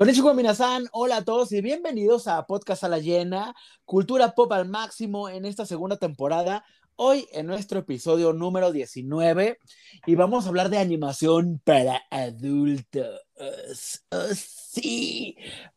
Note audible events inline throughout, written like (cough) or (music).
Konnichiwa Minasan, hola a todos y bienvenidos a Podcast a la Llena, Cultura Pop al Máximo en esta segunda temporada. Hoy en nuestro episodio número 19 y vamos a hablar de animación para adultos. Oh, sí,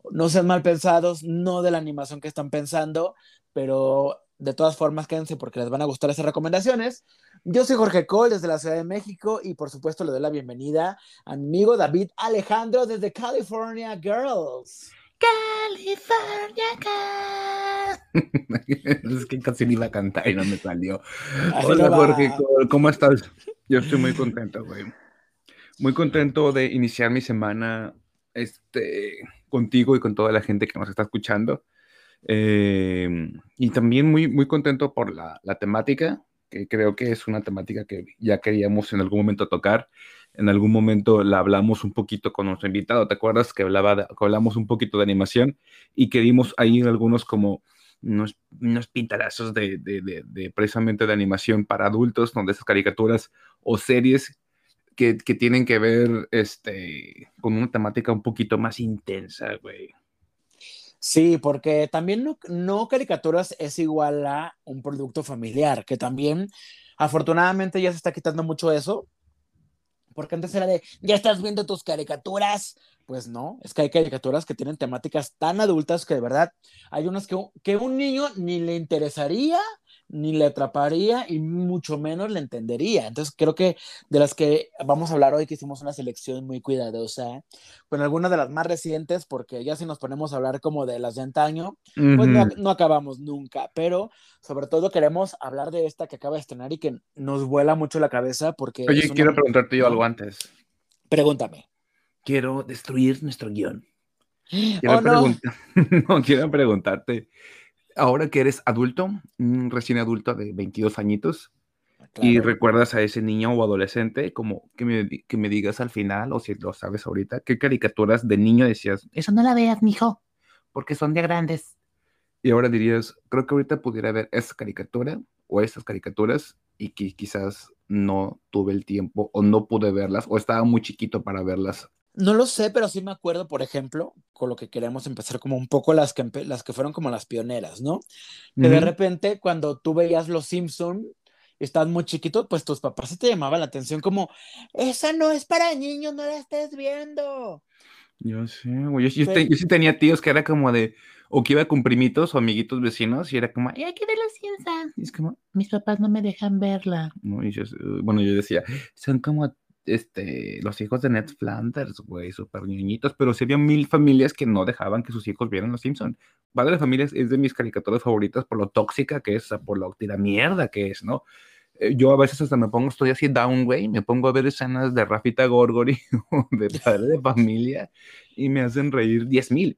no sean mal pensados, no de la animación que están pensando, pero de todas formas quédense porque les van a gustar esas recomendaciones. Yo soy Jorge Cole desde la Ciudad de México y por supuesto le doy la bienvenida a mi amigo David Alejandro desde California Girls. California Girls. (laughs) es que casi ni iba a cantar y no me salió. Hola Jorge Cole, ¿cómo estás? Yo estoy muy contento, güey. Muy contento de iniciar mi semana este, contigo y con toda la gente que nos está escuchando. Eh, y también muy, muy contento por la, la temática que creo que es una temática que ya queríamos en algún momento tocar. En algún momento la hablamos un poquito con nuestro invitado, ¿te acuerdas? Que, hablaba hablamos un poquito de animación y que ahí algunos como unos, unos de, de, de, precisamente de animación para adultos, donde esas caricaturas o series que, que, tienen que ver este, con una temática un poquito más intensa, güey. Sí, porque también no, caricaturas es igual a un producto familiar, que también afortunadamente ya se está quitando mucho eso, porque antes era de, ya estás viendo tus caricaturas. Pues no, es que hay caricaturas que tienen temáticas tan adultas que de verdad hay unas que, que un niño ni le interesaría ni le atraparía y mucho menos le entendería. Entonces creo que de las que vamos a hablar hoy, que hicimos una selección muy cuidadosa, con algunas de las más recientes, porque ya si nos ponemos a hablar como de las de antaño, pues no, acabamos nunca, pero sobre todo queremos hablar de esta que acaba de estrenar y que nos vuela mucho la cabeza porque... Oye, quiero preguntarte yo algo antes. Pregúntame. Quiero destruir nuestro guion. (gasps) Quiero, oh, no. (laughs) no, quiero preguntarte ahora que eres adulto, recién adulto de 22 añitos, y recuerdas a ese niño o adolescente, como que me, que me, digas al final, o si lo sabes ahorita, qué caricaturas de niño decías, eso no la veas, mijo, porque son de grandes. Y ahora dirías, creo que ahorita pudiera ver esa caricatura o esas caricaturas y que quizás no tuve el tiempo o no pude verlas o estaba muy chiquito para verlas no lo sé, pero sí me acuerdo, por ejemplo, con lo que queremos empezar como un poco las que, las que fueron como las pioneras, ¿no? Que de repente cuando tú veías Los Simpson y estabas muy chiquito, pues tus papás se te llamaban la atención como, esa no es para niños, no la estés viendo. Yo sé, güey, yo, sí tenía tíos que era como de, o que iba con primitos o amiguitos vecinos y era como, ay, hay que ver. Y es como, mis papás no me dejan verla. No, y yo, bueno, yo decía, son como este, los hijos de Ned Flanders, güey, súper niñitos, pero sí había mil familias que no dejaban que sus hijos vieran Los Simpson. Padre de Familias es de mis caricaturas favoritas por lo tóxica que es, por lo tira mierda que es, ¿no? Eh, yo a veces hasta me pongo, estoy así down, güey, me pongo a ver escenas de Rafita Gorgori o (laughs) de Padre de Familia y me hacen reír diez mil.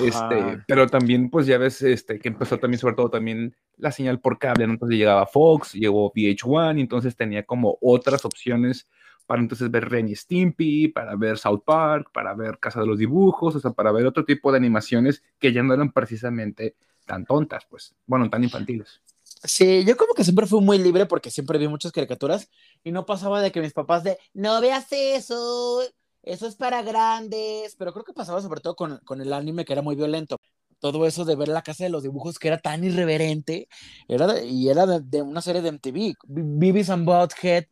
Este, pero también, pues ya ves, este, que empezó también, sobre todo también la señal por cable, ¿no? Entonces llegaba Fox, llegó VH1, y entonces tenía como otras opciones para entonces ver Ren y Stimpy, para ver South Park, para ver Casa de los Dibujos, o sea, para ver otro tipo de animaciones que ya no eran precisamente tan tontas, pues, bueno, tan infantiles. Sí, yo como que siempre fui muy libre porque siempre vi muchas caricaturas y no pasaba de que mis papás de, no veas eso, eso es para grandes, pero creo que pasaba sobre todo con, con el anime que era muy violento. Todo eso de ver la casa de los dibujos que era tan irreverente, era y era de, una serie de MTV, Beavis and Butthead,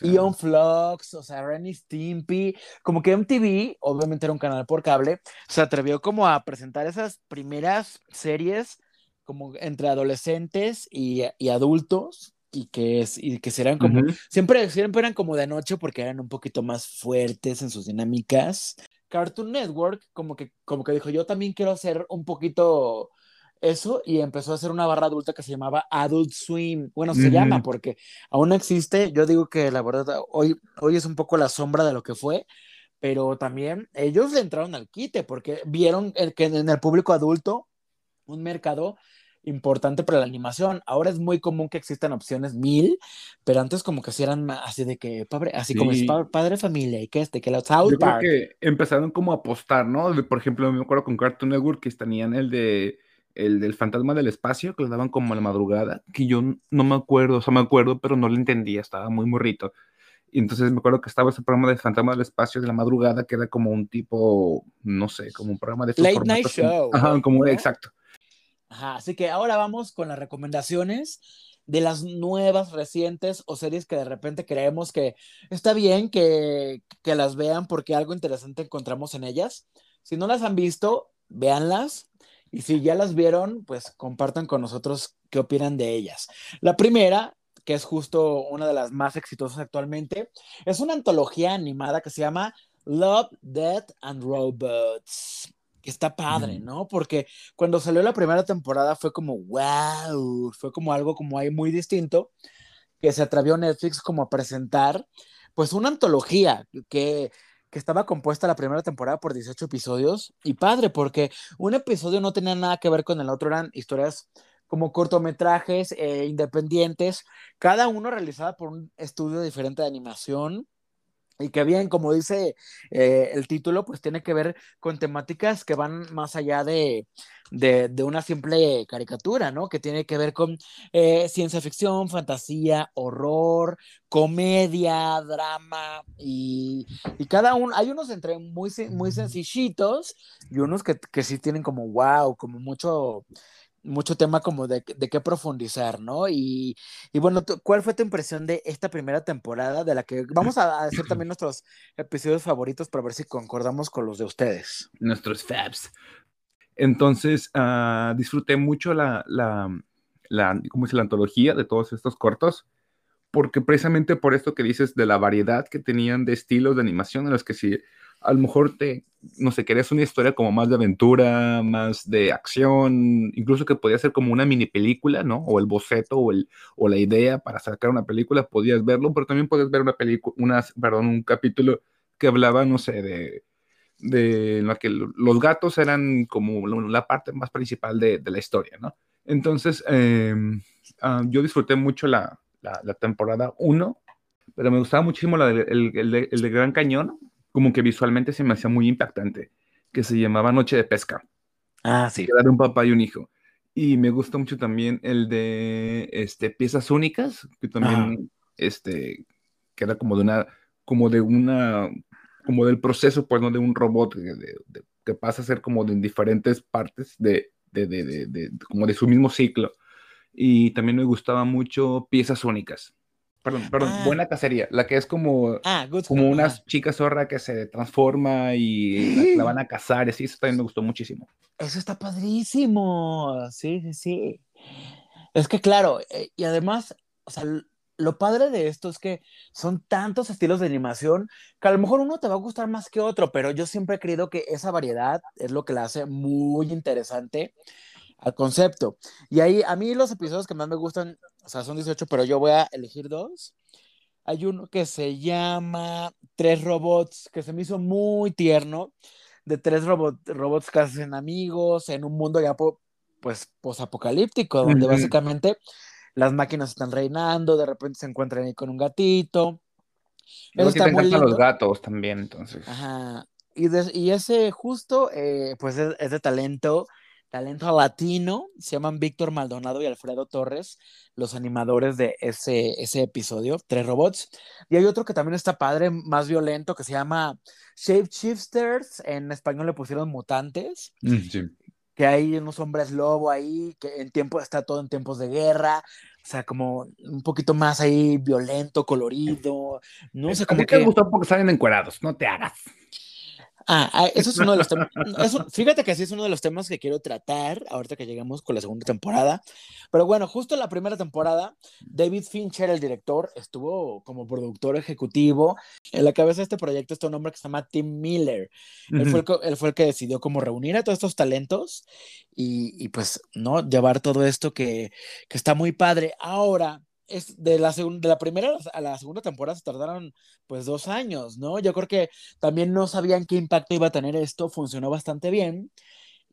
y on Flux, o sea, Renny Stimpy, como que MTV, obviamente era un canal por cable, se atrevió como a presentar esas primeras series como entre adolescentes y, y adultos y que, y que serán como, siempre, siempre eran como de noche porque eran un poquito más fuertes en sus dinámicas. Cartoon Network como que, como que dijo, yo también quiero hacer un poquito eso y empezó a hacer una barra adulta que se llamaba Adult Swim. Bueno, se llama porque aún existe. Yo digo que la verdad hoy, hoy es un poco la sombra de lo que fue, pero también ellos le entraron al quite porque vieron que en el público adulto un mercado importante para la animación. Ahora es muy común que existan opciones mil, pero antes como que si eran así de que padre, así como es padre familia y que este, que los South Yo Creo que empezaron como a apostar, ¿no? Por ejemplo, me acuerdo con Cartoon Network que tenían el de el del fantasma del espacio, que lo daban como a la madrugada, que yo no me acuerdo, o sea, me acuerdo, pero no lo entendía, estaba muy morrito. Y entonces me acuerdo que estaba ese programa de Fantasma del Espacio de la madrugada, que era como un tipo, no sé, como un programa de... Late Night como- Show, Ajá, como, ¿no? exacto. Ajá, así que ahora vamos con las recomendaciones de las nuevas, recientes o series que de repente creemos que está bien que, que las vean porque algo interesante encontramos en ellas. Si no las han visto, véanlas. Y si ya las vieron, pues compartan con nosotros qué opinan de ellas. La primera, que es justo una de las más exitosas actualmente, es una antología animada que se llama Love, Death and Robots. Que está padre, Mm. ¿no? Porque cuando salió la primera temporada fue como, wow, fue como algo como ahí muy distinto, que se atrevió Netflix como a presentar, pues una antología que, estaba compuesta la primera temporada por 18 episodios, y padre, porque un episodio no tenía nada que ver con el otro, eran historias como cortometrajes eh, independientes, cada uno realizada por un estudio diferente de animación. Y que bien, como dice eh, el título, pues tiene que ver con temáticas que van más allá de, de, una simple caricatura, ¿no? Que tiene que ver con eh, ciencia ficción, fantasía, horror, comedia, drama y, y cada uno, hay unos entre muy, muy sencillitos y unos que, que sí tienen como wow, como mucho, mucho tema como de, de qué profundizar, ¿no? Y, y bueno, ¿cuál fue tu impresión de esta primera temporada de la que vamos a, decir (clears throat) también nuestros episodios favoritos para ver si concordamos con los de ustedes? nuestros fabs. Entonces, ah, disfruté mucho la, la, la, ¿cómo dice? la antología de todos estos cortos, porque precisamente por esto que dices de la variedad que tenían de estilos de animación en los que si a lo mejor te, no sé, querías una historia como más de aventura, más de acción, incluso que podía ser como una mini película, ¿no? O el boceto o, el, o la idea para sacar una película, podías verlo, pero también podías ver una película, perdón, un capítulo que hablaba, no sé, de de la que lo- los gatos eran como la parte más principal de, de la historia, ¿no? Entonces, eh, ah, yo disfruté mucho la, la, temporada 1, pero me gustaba muchísimo la de- el, el de Gran Cañón, como que visualmente se me hacía muy impactante, que se llamaba Noche de Pesca, Ah, sí. era de un papá y un hijo. Y me gusta mucho también el de este, Piezas Únicas, que también, este, que era como de una, como de una, como del proceso, pues, ¿no? De un robot que, de- de- que pasa a ser como de diferentes partes de, de, de, de- de- como de su mismo ciclo. Y también me gustaba mucho Piezas Únicas. Perdón, perdón, Ah. Buena Cacería, la que es como, Ah, good. como una Ajá. chica zorra que se transforma y la, la van a cazar, y así, eso también me gustó muchísimo. Eso está padrísimo. Sí, sí, sí. Es que claro, eh, y además, o sea, lo padre de esto es que son tantos estilos de animación que a lo mejor uno te va a gustar más que otro, pero yo siempre he creído que esa variedad es lo que la hace muy interesante al concepto. Y ahí, a mí los episodios que más me gustan, o sea, son 18, pero yo voy a elegir dos. Hay uno que se llama Tres Robots, que se me hizo muy tierno, de tres robot, robots que hacen amigos en un mundo ya po- pues posapocalíptico, donde básicamente las máquinas están reinando, de repente se encuentran ahí con un gatito. Eso está te muy encantan los gatos también, entonces. Ajá. Y, de- y ese justo, eh, pues es, es de talento, talento latino. Se llaman Víctor Maldonado y Alfredo Torres, los animadores de ese, ese episodio, Tres Robots. Y hay otro que también está padre, más violento, que se llama Shapeshifters. En español le pusieron mutantes Mm, sí. que hay unos hombres lobo ahí, que en tiempo está todo en tiempos de guerra, o sea, como un poquito más ahí violento, colorido, no sé, A como ti te que... gustó porque salen encuerados, no te hagas. Ah, ah, eso es uno de los temas. (laughs) fíjate que sí es uno de los temas que quiero tratar ahorita que llegamos con la segunda temporada. Pero bueno, justo en la primera temporada, David Fincher, el director, estuvo como productor ejecutivo. En la cabeza de este proyecto está un hombre que se llama Tim Miller. Él, fue el, él fue el que decidió como reunir a todos estos talentos y, y pues, ¿no? Llevar todo esto que, que está muy padre. Ahora, es de la, de la primera a la segunda temporada se tardaron pues dos años, ¿no? Yo creo que también no sabían qué impacto iba a tener esto, funcionó bastante bien.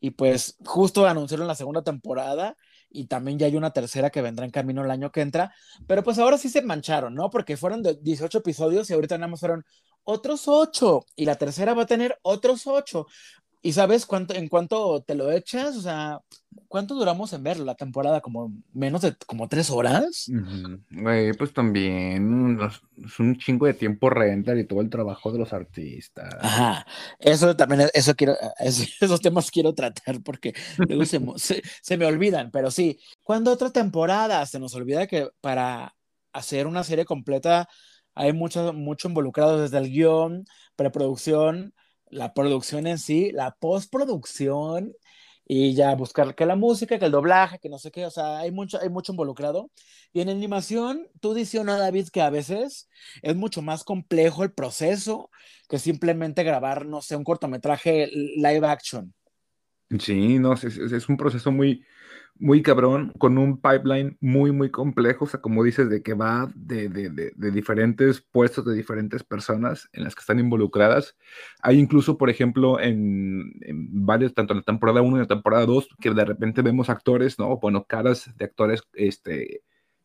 Y pues justo anunciaron la segunda temporada y también ya hay una tercera que vendrá en camino el año que entra. Pero pues ahora sí se mancharon, ¿no? Porque fueron de 18 episodios y ahorita nada más fueron otros 8 y la tercera va a tener otros 8. ¿Y sabes cuánto, en cuánto te lo echas? O sea, ¿cuánto duramos en verlo? La temporada, como menos de como tres horas. Güey, pues también es un chingo de tiempo render y todo el trabajo de los artistas. Ajá, eso también, eso quiero, (laughs) es- esos temas quiero tratar porque luego se, (laughs) se, se me olvidan, pero sí, cuando otra temporada se nos olvida que para hacer una serie completa hay mucho, mucho involucrado desde el guion, preproducción, la producción en sí, la postproducción y ya buscar que la música, que el doblaje, que no sé qué, o sea, hay mucho, hay mucho involucrado. Y en animación, tú dices, ¿no, David, que a veces es mucho más complejo el proceso que simplemente grabar, no sé, un cortometraje live action. Sí, no, es, es- es un proceso muy, muy cabrón, con un pipeline muy, muy complejo, o sea, como dices, de que va de, de- de- diferentes puestos, de diferentes personas en las que están involucradas. Hay incluso, por ejemplo, en, en varios, tanto en la temporada 1 y en la temporada 2, que de repente vemos actores, ¿no? Bueno, caras de actores, este,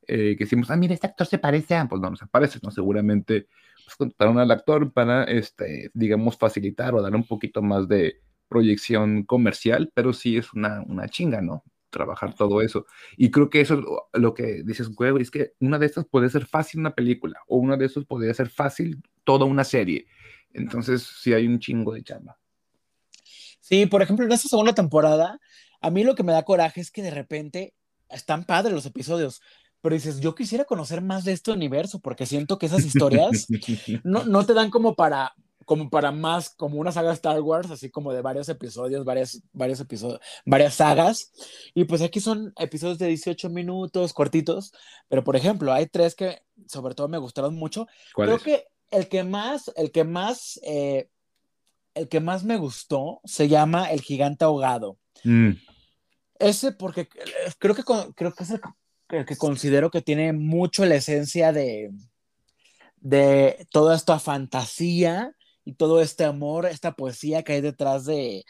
eh, que decimos, ah, mira, este actor se parece a, pues no, no se parece, ¿no? Seguramente, pues contrataron al actor para, este, digamos, facilitar o dar un poquito más de proyección comercial, pero sí es una, una chinga, ¿no? Trabajar todo eso. Y creo que eso es lo, lo que dices, güey, es que una de estas puede ser fácil una película, o una de esas podría ser fácil toda una serie. Entonces, sí hay un chingo de chamba. Sí, por ejemplo, en esta segunda temporada, a mí lo que me da coraje es que de repente están padres los episodios, pero dices, yo quisiera conocer más de este universo, porque siento que esas historias (laughs) no, no te dan como para, como para más, como una saga Star Wars, así como de varios episodios, varias, varios episodios, varias sagas. Y pues aquí son episodios de 18 minutos, cortitos, pero por ejemplo, hay tres que sobre todo me gustaron mucho. ¿Cuál Creo es? que el que más, el que más, eh, el que más me gustó se llama El Gigante Ahogado. Mm, Ese porque creo que, creo que es el, el que considero que tiene mucho la esencia de, de toda esta fantasía y todo este amor, esta poesía que hay detrás de,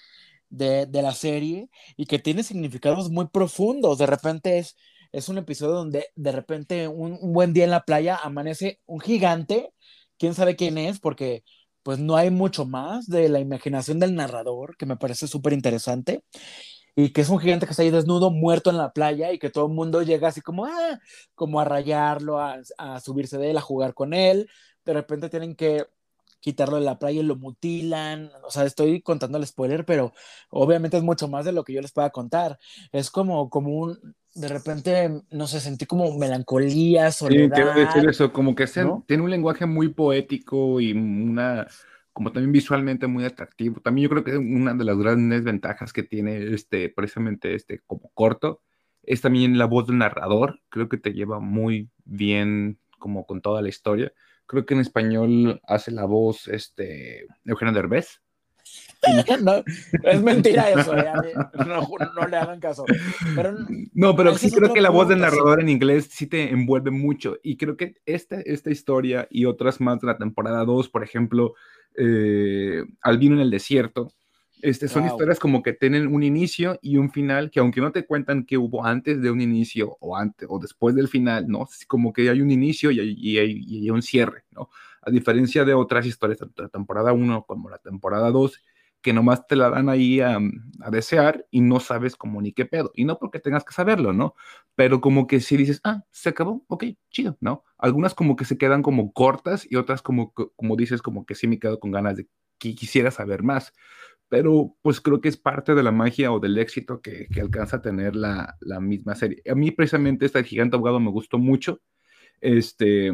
de, la serie y que tiene significados muy profundos. De repente es, es un episodio donde de repente un, buen día en la playa amanece un gigante, quién sabe quién es, porque pues no hay mucho más de la imaginación del narrador, que me parece súper interesante y que es un gigante que está ahí desnudo, muerto en la playa y que todo el mundo llega así como, ah, como a rayarlo, a subirse de él, a jugar con él. De repente tienen que quitarlo de la playa y lo mutilan. O sea, estoy contando el spoiler, pero obviamente es mucho más de lo que yo les pueda contar. Es como, como un, de repente, no sé, sentí como melancolía, Sí, quiero soledad. decir eso, como que se- ¿no? tiene un lenguaje muy poético y una, como también visualmente muy atractivo. También yo creo que una de las grandes ventajas que tiene este, precisamente este como corto, es también la voz del narrador. Creo que te lleva muy bien como con toda la historia. Creo que en español hace la voz este, Eugenio Derbez. (laughs) No, es mentira (laughs) eso, ya, no, no le hagan caso. Pero No, pero sí creo que la voz del narrador en inglés sí te envuelve mucho. Y creo que esta, esta historia y otras más de la temporada 2, por ejemplo, eh, Albino en el desierto, este, son Wow. historias como que tienen un inicio y un final, que aunque no te cuentan qué hubo antes de un inicio o, antes, o después del final, ¿no? Es como que hay un inicio y hay, y hay- y hay un cierre, ¿no? A diferencia de otras historias, tanto la temporada 1 como la temporada 2, que nomás te la dan ahí a, a desear y no sabes cómo ni qué pedo. Y no porque tengas que saberlo, ¿no? Pero como que si dices, ah, se acabó, ok, chido, ¿no? Algunas como que se quedan como cortas y otras como, como dices, como que sí me quedo con ganas de que quisiera saber más. Pero pues creo que es parte de la magia o del éxito que, que alcanza a tener la, la misma serie. A mí precisamente esta de Gigante Abogado me gustó mucho. Este,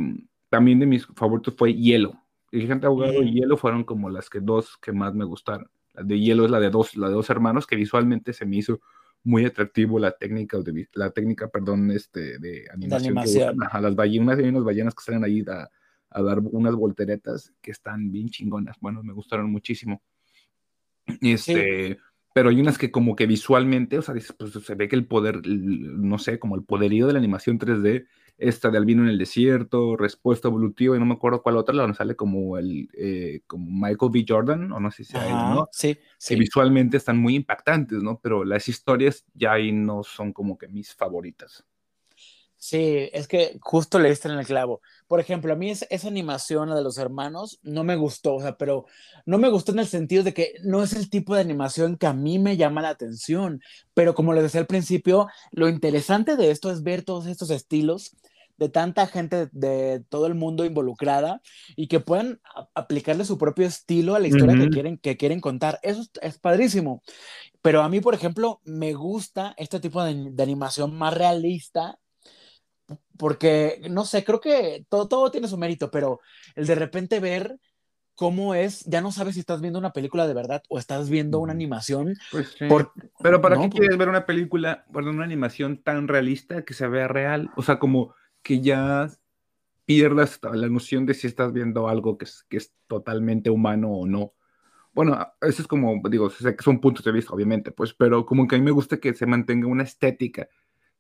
también de mis favoritos fue Hielo. El Gigante Abogado y Mm. Hielo fueron como las que dos que más me gustaron. La de Hielo es la de dos, la de dos hermanos que visualmente se me hizo muy atractivo la técnica, de, la técnica, perdón, este, de animación. que animación. Ajá, las ballenas, hay unas ballenas que salen ahí a, a dar unas volteretas que están bien chingonas. Bueno, me gustaron muchísimo. Este, pero hay unas que como que visualmente, o sea, pues se ve que el poder, el- no sé, como el poderío de la animación 3D, esta de Albino en el desierto, Respuesta evolutiva, y no me acuerdo cuál otra, la donde sale como el, eh, como Michael B. Jordan, o no sé si sea él, ¿no? sí, Que visualmente están muy impactantes, ¿no? Pero las historias ya ahí no son como que mis favoritas. Sí, es que justo le diste en el clavo. Por ejemplo, a mí es, esa animación, la de los hermanos, no me gustó, o sea, pero no me gustó en el sentido de que no es el tipo de animación que a mí me llama la atención. Pero como les decía al principio, lo interesante de esto es ver todos estos estilos de tanta gente de, todo el mundo involucrada y que puedan aplicarle su propio estilo a la historia que, quieren, que quieren contar. Eso es, padrísimo. Pero a mí, por ejemplo, me gusta este tipo de, de animación más realista porque, no sé, creo que todo, todo tiene su mérito, pero el de repente ver cómo es, ya no sabes si estás viendo una película de verdad o estás viendo una animación. Pues pero ¿para qué quieres ver una película, perdón, una animación tan realista que se vea real? O sea, como que ya pierdas la noción de si estás viendo algo que es, que es totalmente humano o no. Bueno, eso es como, digo, son puntos de vista, obviamente, pues, pero como que a mí me gusta que se mantenga una estética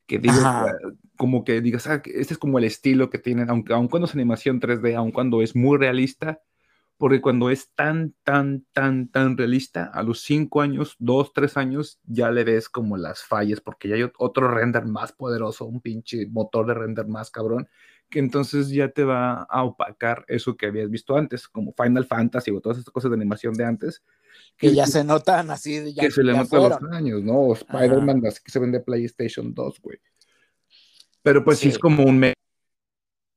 que digas, como que digas, ah, este es como el estilo que tienen, aunque aun cuando es animación 3D, aun cuando es muy realista, porque cuando es tan, tan, tan, tan realista, a los 5 años, 2, 3 años, ya le ves como las fallas, porque ya hay otro render más poderoso, un pinche motor de render más cabrón, que entonces ya te va a opacar eso que habías visto antes, como Final Fantasy o todas estas cosas de animación de antes, que ya se notan así. Ya, que se le notan los años, ¿no? Spider-Man, así que se vende PlayStation 2, güey. Pero pues sí. es como un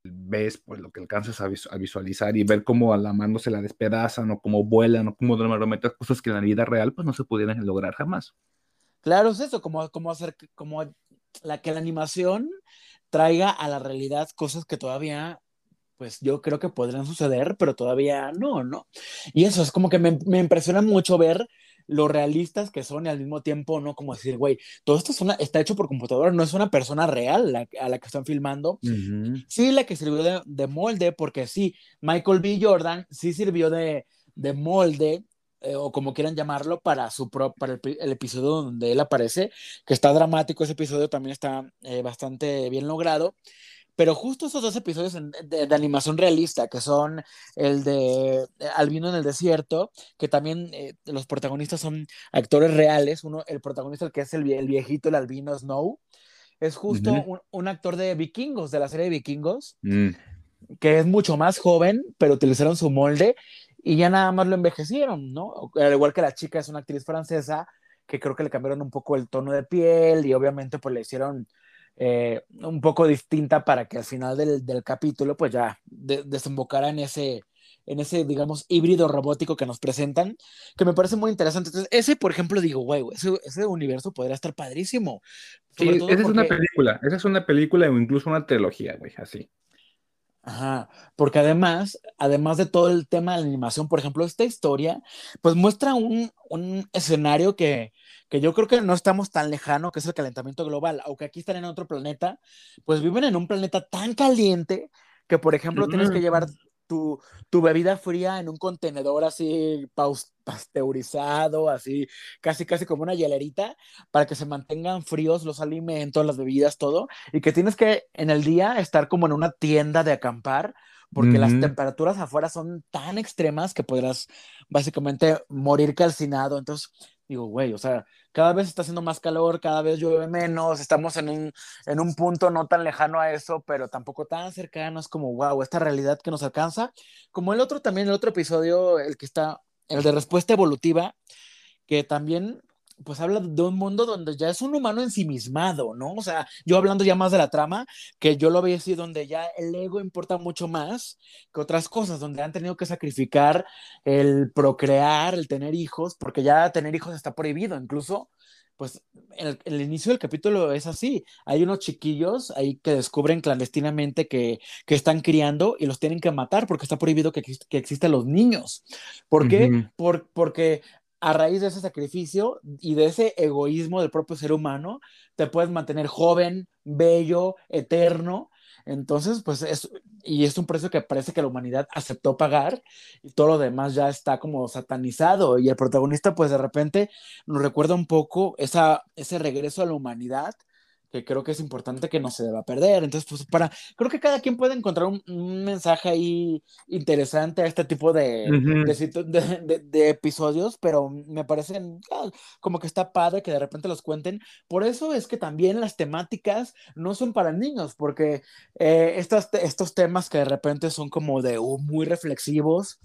ves pues lo que alcanzas a, visualizar y ver cómo a la mano se la despedazan o cómo vuelan o cómo normalmente cosas que en la vida real pues no se pudieran lograr jamás. Claro, es eso, como, como hacer, como la que la animación traiga a la realidad cosas que todavía pues yo creo que podrían suceder, pero todavía no, ¿no? Y eso es como que me, me impresiona mucho ver lo realistas que son y al mismo tiempo, ¿no? Como decir, güey, todo esto es una, está hecho por computadora, no es una persona real a la que están filmando. Sí, la que sirvió de, de, molde, porque sí, Michael B. Jordan sí sirvió de, de molde, eh, o como quieran llamarlo, para, su pro, para el, episodio donde él aparece, que está dramático, ese episodio también está eh, bastante bien logrado. Pero justo esos dos episodios de, animación realista, que son el de Albino en el desierto, que también eh, los protagonistas son actores reales. Uno, el protagonista, el que es el, viejito, el albino Snow, es justo un, actor de vikingos, de la serie de vikingos, mm. que es mucho más joven, pero utilizaron su molde y ya nada más lo envejecieron, ¿no? Al igual que la chica es una actriz francesa, que creo que le cambiaron un poco el tono de piel y obviamente pues le hicieron eh, un poco distinta para que al final del, del capítulo pues ya desembocara en ese, en ese, digamos, híbrido robótico que nos presentan, que me parece muy interesante. Entonces, ese, por ejemplo, digo, güey, ese, ese, universo podría estar padrísimo. Sí, esa es una película, esa es una película o incluso una trilogía, güey, así. Ajá, porque además, además de todo el tema de la animación, por ejemplo, esta historia, pues muestra un, un escenario que, que yo creo que no estamos tan lejano, que es el calentamiento global, aunque aquí están en otro planeta, pues viven en un planeta tan caliente que, por ejemplo, tienes que llevar tu, tu, bebida fría en un contenedor así pasteurizado, así casi casi como una hielerita, para que se mantengan fríos los alimentos, las bebidas, todo, y que tienes que en el día estar como en una tienda de acampar, porque las temperaturas afuera son tan extremas que podrás básicamente morir calcinado. Entonces, digo, güey, o sea, cada vez está haciendo más calor, cada vez llueve menos, estamos en un, en un punto no tan lejano a eso, pero tampoco tan cercano, es como, wow, esta realidad que nos alcanza. Como el otro también, el otro episodio, el que está, el de respuesta evolutiva, que también pues habla de un mundo donde ya es un humano ensimismado, ¿no? O sea, yo hablando ya más de la trama, que yo lo veía así, donde ya el ego importa mucho más que otras cosas, donde han tenido que sacrificar el procrear, el tener hijos, porque ya tener hijos está prohibido, incluso pues el, el, inicio del capítulo es así. Hay unos chiquillos ahí que descubren clandestinamente que, que están criando y los tienen que matar porque está prohibido que, que existen los niños. ¿Por qué? Por, porque a raíz de ese sacrificio y de ese egoísmo del propio ser humano, te puedes mantener joven, bello, eterno. Entonces, pues es, y es un precio que parece que la humanidad aceptó pagar y todo lo demás ya está como satanizado. Y el protagonista, pues de repente nos recuerda un poco esa, ese regreso a la humanidad que creo que es importante que no se deba perder. Entonces, pues para, creo que cada quien puede encontrar un, un mensaje ahí interesante a este tipo de, de, situ- de- de- de episodios, pero me parecen ah, como que está padre que de repente los cuenten. Por eso es que también las temáticas no son para niños, porque eh, estas, estos temas que de repente son como de uh, muy reflexivos.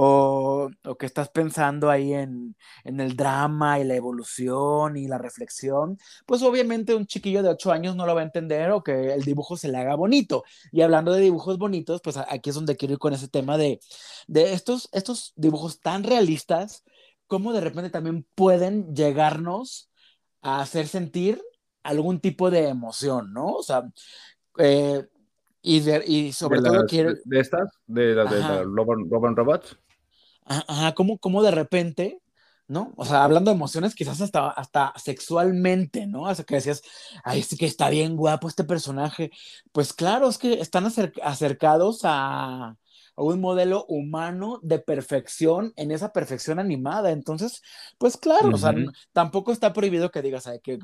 O, o que estás pensando ahí en, en el drama y la evolución y la reflexión, pues obviamente un chiquillo de 8 años no lo va a entender o que el dibujo se le haga bonito. Y hablando de dibujos bonitos, pues aquí es donde quiero ir con ese tema de, de estos, estos dibujos tan realistas, cómo de repente también pueden llegarnos a hacer sentir algún tipo de emoción, ¿no? O sea, eh, y, de- y sobre de, todo las- quiero... de- estas, de las de, la Love and, Love and Robots. Ajá, cómo, cómo de repente, ¿no? O sea, hablando de emociones, quizás hasta, hasta sexualmente, ¿no? O sea, que decías, ay, sí que está bien guapo este personaje. Pues claro, es que están acer- acercados a, a un modelo humano de perfección en esa perfección animada. Entonces, pues claro, o sea, tampoco está prohibido que digas, ay, qué,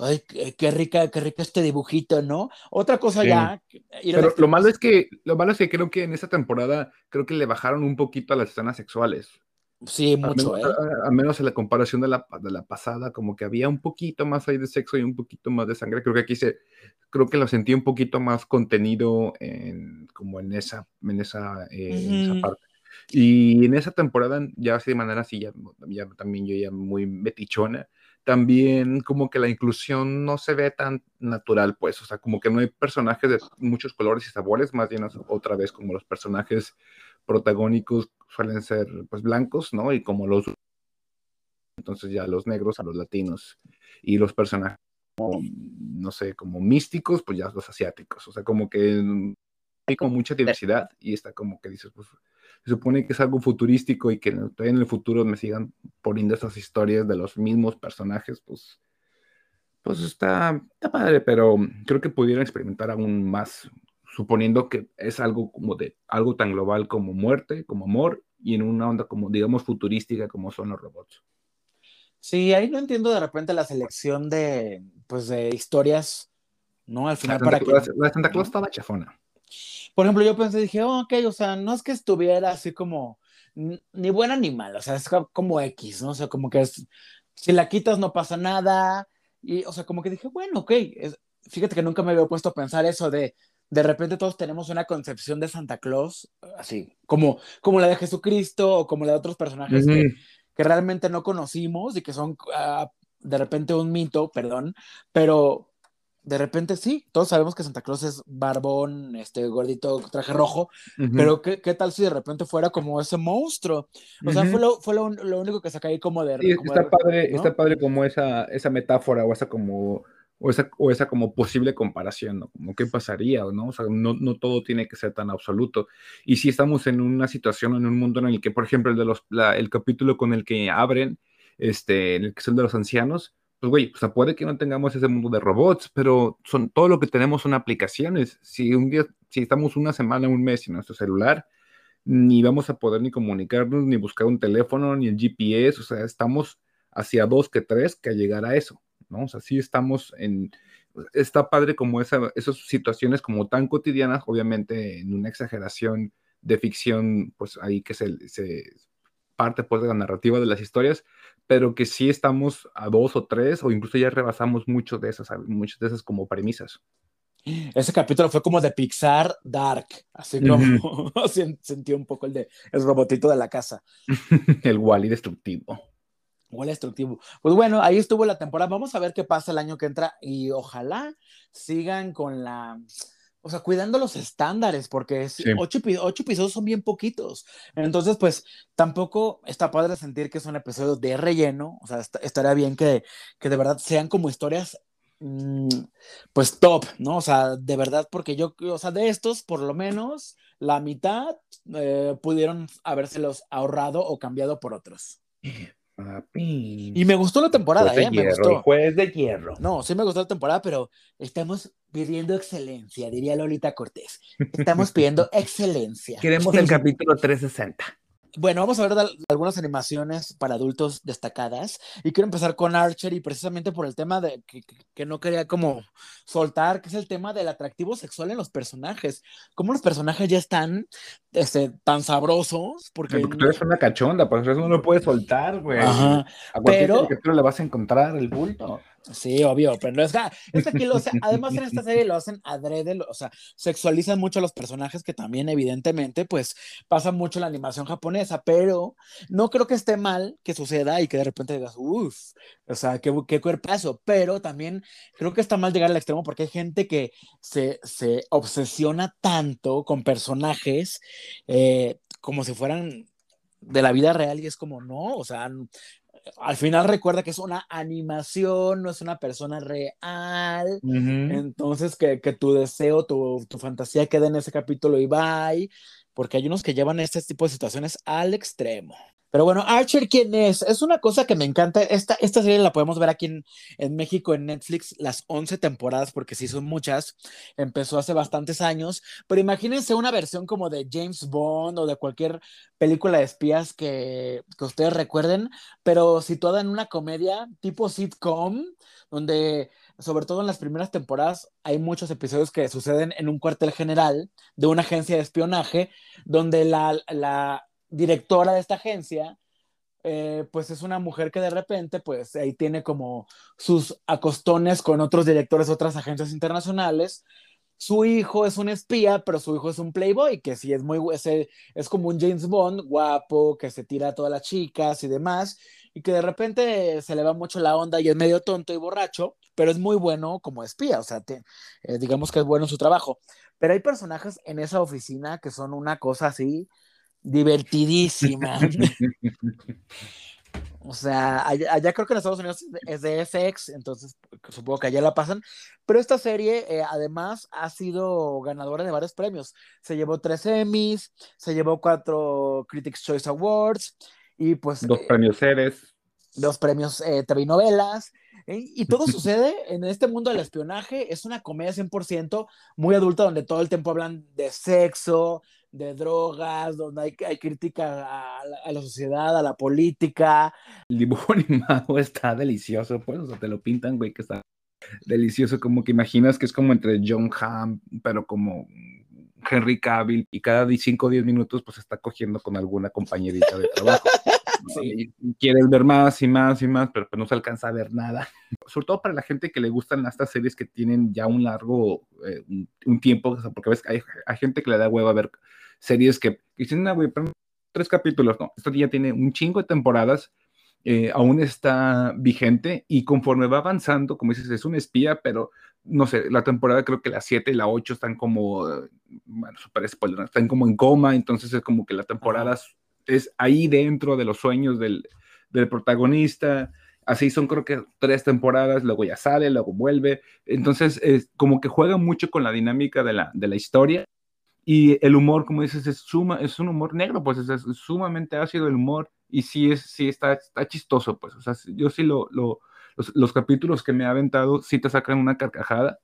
ay, qué, qué rica, qué rica este dibujito, ¿no? Otra cosa Sí. ya, Pero lo malo es que, lo malo es que creo que en esta temporada, creo que le bajaron un poquito a las escenas sexuales. Sí, Al mucho, menos, ¿eh? a, a menos en la comparación de la, de la pasada, como que había un poquito más ahí de sexo y un poquito más de sangre. Creo que aquí se, creo que lo sentí un poquito más contenido en, como en esa, en esa, eh, en esa parte. Y en esa temporada, ya así de manera así, ya, ya también yo ya muy metichona, también como que la inclusión no se ve tan natural, pues, o sea, como que no hay personajes de muchos colores y sabores, más bien otra vez como los personajes protagónicos suelen ser pues blancos, ¿no? Y como los entonces ya los negros a los latinos y los personajes no sé, como místicos, pues ya los asiáticos, o sea, como que hay como mucha diversidad y está como que dices, pues se supone que es algo futurístico y que en el futuro me sigan poniendo esas historias de los mismos personajes, pues pues está, está padre, pero creo que pudieran experimentar aún más, suponiendo que es algo como de algo tan global como muerte, como amor, y en una onda como, digamos, futurística como son los robots. Sí, ahí no entiendo de repente la selección de, pues, de historias, ¿no? Al La final Santa, para que, Claus, la Santa Claus estaba chafona. por ejemplo, yo pensé, dije, oh, ok, o sea, no es que estuviera así como, ni buena ni mala, o sea, es co- como X, ¿no? O sea, como que es, si la quitas no pasa nada, y, o sea, como que dije, bueno, ok, es- fíjate que nunca me había puesto a pensar eso de, de repente todos tenemos una concepción de Santa Claus, así, como, como la de Jesucristo o como la de otros personajes que, realmente no conocimos y que son ah, de repente un mito, perdón, pero de repente sí, todos sabemos que Santa Claus es barbón, este gordito, traje rojo, pero ¿qué, qué tal si de repente fuera como ese monstruo? O sea, fue, lo, fue lo, lo único que saqué ahí como de... Sí, como está de- padre, ¿no? está padre como esa, esa metáfora o esa como o esa, o esa como posible comparación, ¿no? Como qué pasaría, ¿no? No, no todo tiene que ser tan absoluto. Y si estamos en una situación, en un mundo en el que, por ejemplo, el de los, el capítulo con el que abren, este, en el que son de los ancianos, pues güey, o puede que no tengamos ese mundo de robots, pero son, todo lo que tenemos son aplicaciones. Si un día, si estamos una semana, un mes sin nuestro celular, ni vamos a poder ni comunicarnos, ni buscar un teléfono, ni el GPS, o sea, estamos hacia dos que tres que llegar a eso, ¿no? O sea, sí estamos en, está padre como esa, esas situaciones como tan cotidianas, obviamente en una exageración de ficción, pues ahí que se, se parte pues de la narrativa de las historias, pero que sí estamos a dos o tres, o incluso ya rebasamos mucho de esas, muchas de esas como premisas. Ese capítulo fue como de Pixar Dark, así como sen- (laughs) sentí un poco el de el robotito de la casa. (laughs) el Wally destructivo. Igual destructivo. Pues bueno, ahí estuvo la temporada. Vamos a ver qué pasa el año que entra y ojalá sigan con la, o sea, cuidando los estándares, porque Sí. ocho, ocho episodios son bien poquitos. Entonces, pues tampoco está padre sentir que es un episodio de relleno. O sea, est- estaría bien que, que de verdad sean como historias, mm, pues top, ¿no? O sea, de verdad, porque yo, o sea, de estos, por lo menos la mitad eh, pudieron habérselos ahorrado o cambiado por otros. Papi. Y me gustó la temporada, Juez ¿eh? Me gustó. juez de hierro. No, sí me gustó la temporada, pero estamos pidiendo excelencia, diría Lolita Cortés. Estamos pidiendo (laughs) excelencia. Queremos el capítulo 360. Bueno, vamos a ver de- algunas animaciones para adultos destacadas. Y quiero empezar con Archer y precisamente por el tema de que, que- no quería como soltar, que es el tema del atractivo sexual en los personajes. Cómo los personajes ya están este, tan sabrosos, porque... Porque tú eres una cachonda, por eso no lo puedes soltar, güey. Ajá, A cualquier pero- le vas a encontrar el bulto. Sí, obvio, pero es, ah, es que o sea, además en esta serie lo hacen adrede, o sea, sexualizan mucho a los personajes que también evidentemente pues pasa mucho la animación japonesa, pero no creo que esté mal que suceda y que de repente digas, uff, o sea, qué, qué cuerpazo, pero también creo que está mal llegar al extremo porque hay gente que se, se obsesiona tanto con personajes eh, como si fueran de la vida real y es como, no, o sea, al final recuerda que es una animación, no es una persona real. Entonces, que, que tu deseo, tu, tu fantasía quede en ese capítulo y bye, porque hay unos que llevan este tipo de situaciones al extremo. Pero bueno, Archer, ¿quién es? Es una cosa que me encanta. Esta, esta serie la podemos ver aquí en, en México, en Netflix, las 11 temporadas, porque sí son muchas. Empezó hace bastantes años. Pero imagínense una versión como de James Bond o de cualquier película de espías que, que ustedes recuerden, pero situada en una comedia tipo sitcom, donde sobre todo en las primeras temporadas hay muchos episodios que suceden en un cuartel general de una agencia de espionaje, donde la, la directora de esta agencia, eh, pues es una mujer que de repente, pues ahí tiene como sus acostones con otros directores de otras agencias internacionales. Su hijo es un espía, pero su hijo es un playboy, que sí es muy, ese, es como un James Bond, guapo, que se tira a todas las chicas y demás, y que de repente se le va mucho la onda y es medio tonto y borracho, pero es muy bueno como espía, o sea, eh, digamos que es bueno en su trabajo. Pero hay personajes en esa oficina que son una cosa así divertidísima. (laughs) o sea, allá, allá, creo que en Estados Unidos es de FX, entonces supongo que allá la pasan. Pero esta serie, eh, además, ha sido ganadora de varios premios. Se llevó tres Emmys, se llevó cuatro Critics' Choice Awards y pues... Dos eh, premios Ceres. Dos premios eh, TV novelas. Y todo (laughs) sucede en este mundo del espionaje. Es una comedia 100% muy adulta donde todo el tiempo hablan de sexo, de drogas, donde hay, hay crítica a la, a la, sociedad, a la política. El dibujo (laughs) animado está delicioso, pues, o sea, te lo pintan, güey, que está delicioso, como que imaginas que es como entre John Hamm, pero como Henry Cavill, y cada 5 o 10 minutos, pues está cogiendo con alguna compañerita de trabajo. (laughs) Sí. Quieres ver más y más y más, pero pues no se alcanza a ver nada. (laughs) Sobre todo para la gente que le gustan estas series que tienen ya un largo, eh, un, un, tiempo, porque ves, hay, hay, gente que le da huevo a ver series que, que dicen, no, güey, tres capítulos, no, esto ya tiene un chingo de temporadas, eh, aún está vigente y conforme va avanzando, como dices, es un espía, pero no sé, la temporada creo que la 7 y la 8 están como, bueno, super spoiler, están como en coma, entonces es como que la temporada Ajá. es ahí dentro de los sueños del, del protagonista, así son creo que tres temporadas, luego ya sale, luego vuelve, entonces es como que juega mucho con la dinámica de la, de la historia y el humor, como dices, es, suma, es un humor negro, pues es, es sumamente ácido el humor y sí, es, sí está, está chistoso, pues, o sea, yo sí lo, lo los, los, capítulos que me ha aventado sí te sacan una carcajada.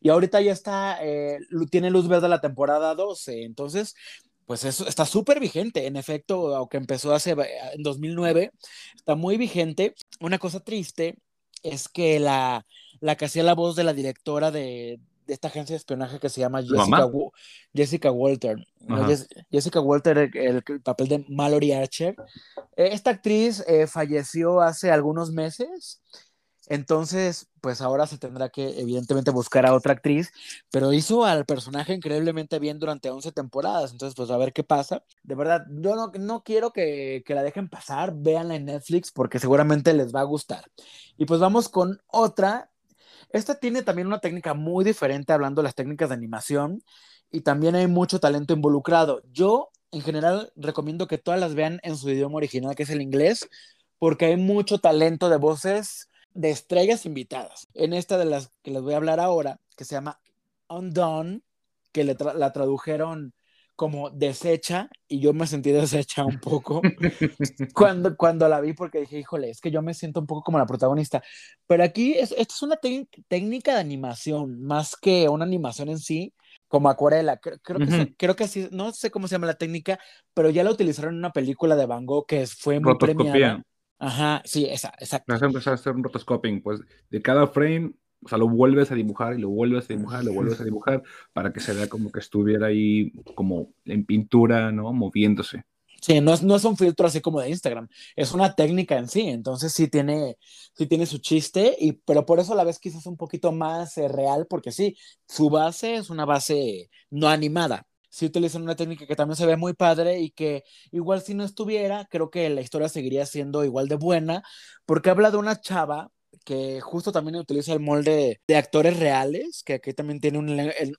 Y ahorita ya está, eh, tiene luz verde la temporada 12, entonces, pues eso está súper vigente, en efecto, aunque empezó hace, en 2009, está muy vigente. Una cosa triste es que la, la que hacía la voz de la directora de, de esta agencia de espionaje que se llama Jessica, Jessica Walter. ¿no? Jessica Walter, el, el, el, papel de Mallory Archer. Eh, esta actriz eh, falleció hace algunos meses. Entonces, pues ahora se tendrá que evidentemente buscar a otra actriz, pero hizo al personaje increíblemente bien durante 11 temporadas, entonces pues a ver qué pasa. De verdad, yo no, no quiero que, que la dejen pasar, véanla en Netflix porque seguramente les va a gustar. Y pues vamos con otra esta tiene también una técnica muy diferente hablando de las técnicas de animación y también hay mucho talento involucrado. Yo, en general, recomiendo que todas las vean en su idioma original, que es el inglés, porque hay mucho talento de voces de estrellas invitadas. En esta de las que les voy a hablar ahora, que se llama Undone, que la tradujeron como deshecha y yo me sentí deshecha un poco (laughs) (laughs) cuando, cuando la vi porque dije, híjole, es que yo me siento un poco como la protagonista. Pero aquí es, esto es una técnica de animación, más que una animación en sí, como acuarela. Creo, creo que, Ujú. se- creo que así, no sé cómo se llama la técnica, pero ya la utilizaron en una película de Van Gogh que fue muy premiada. Ajá, sí, esa, exacto. Vas a empezar a hacer un rotoscoping, pues de cada frame, o sea, lo vuelves a dibujar y lo vuelves a dibujar, lo vuelves a dibujar para que se vea como que estuviera ahí como en pintura, ¿no? Moviéndose. Sí, no es, no es un filtro así como de Instagram, es una técnica en sí, entonces sí tiene, sí tiene su chiste, y, pero por eso a la vez quizás un poquito más eh, real, porque sí, su base es una base no animada. Sí utilizan una técnica que también se ve muy padre y que igual si no estuviera, creo que la historia seguiría siendo igual de buena, porque habla de una chava que justo también utiliza el molde de actores reales, que aquí también tiene un,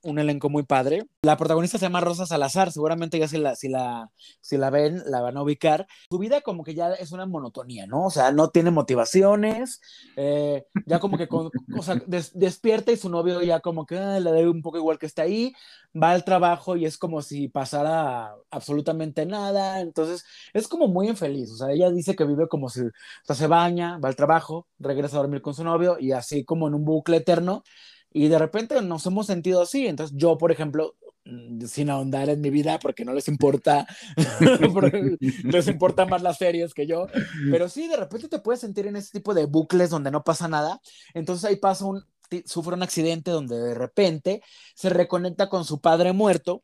un elenco muy padre. La protagonista se llama Rosa Salazar, seguramente ya si la, si la, si la ven, la van a ubicar. Su vida como que ya es una monotonía, ¿no? O sea, no tiene motivaciones, eh, ya como que con- o sea, des- despierta y su novio ya como que ah, le da un poco igual que está ahí, va al trabajo y es como si pasara absolutamente nada, entonces es como muy infeliz, o sea, ella dice que vive como si, o sea, se baña, va al trabajo, regresa a dormir con su novio y así como en un bucle eterno. Y de repente nos hemos sentido así. Entonces yo, por ejemplo, mm, sin ahondar en mi vida porque no les importa, (laughs) les importan más las series que yo, pero sí, de repente te puedes sentir en ese tipo de bucles donde no pasa nada. Entonces ahí pasa un, sufre un accidente donde de repente se reconecta con su padre muerto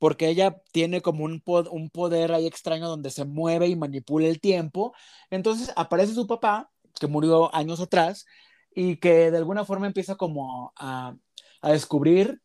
porque ella tiene como un, un poder ahí extraño donde se mueve y manipula el tiempo. Entonces aparece su papá, que murió años atrás, y que de alguna forma empieza como a, a descubrir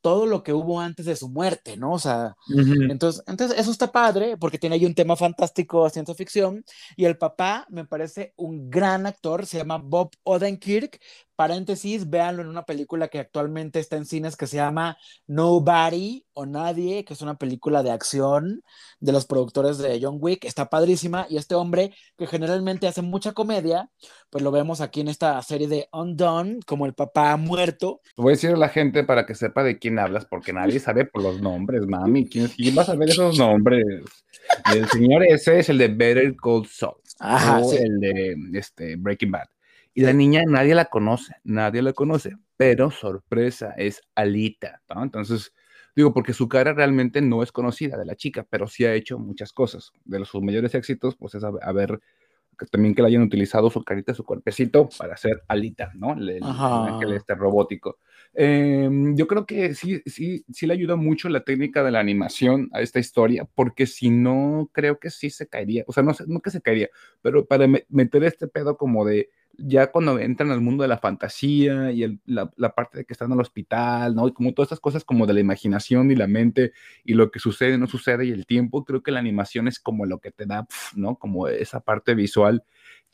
todo lo que hubo antes de su muerte, ¿no? O sea, entonces, entonces, eso está padre porque tiene ahí un tema fantástico, ciencia ficción. Y el papá me parece un gran actor, se llama Bob Odenkirk. Paréntesis, véanlo en una película que actualmente está en cines que se llama Nobody o Nadie, que es una película de acción de los productores de John Wick. Está padrísima. Y este hombre, que generalmente hace mucha comedia, pues lo vemos aquí en esta serie de Undone, como el papá muerto. Te voy a decir a la gente para que sepa de quién hablas, porque nadie sabe por los nombres, mami. ¿Quién, quién va a saber esos nombres? El señor ese es el de Better Call Saul, Ajá, o sí. el de este, Breaking Bad. Y la niña nadie la conoce, nadie la conoce, pero sorpresa, es Alita, ¿no? Entonces, digo, porque su cara realmente no es conocida de la chica, pero sí ha hecho muchas cosas. De los, sus mayores éxitos, pues es haber, que también que le hayan utilizado su carita, su cuerpecito para hacer Alita, ¿no? El, el ángel este robótico. Eh, yo creo que sí, sí, sí le ayuda mucho la técnica de la animación a esta historia, porque si no, creo que sí se caería, o sea, no, no que se caería, pero para me- meter este pedo como de, ya cuando entran al mundo de la fantasía y el- la, la parte de que están en el hospital, ¿no? Y como todas estas cosas como de la imaginación y la mente y lo que sucede, no sucede y el tiempo, creo que la animación es como lo que te da, ¿no? Como esa parte visual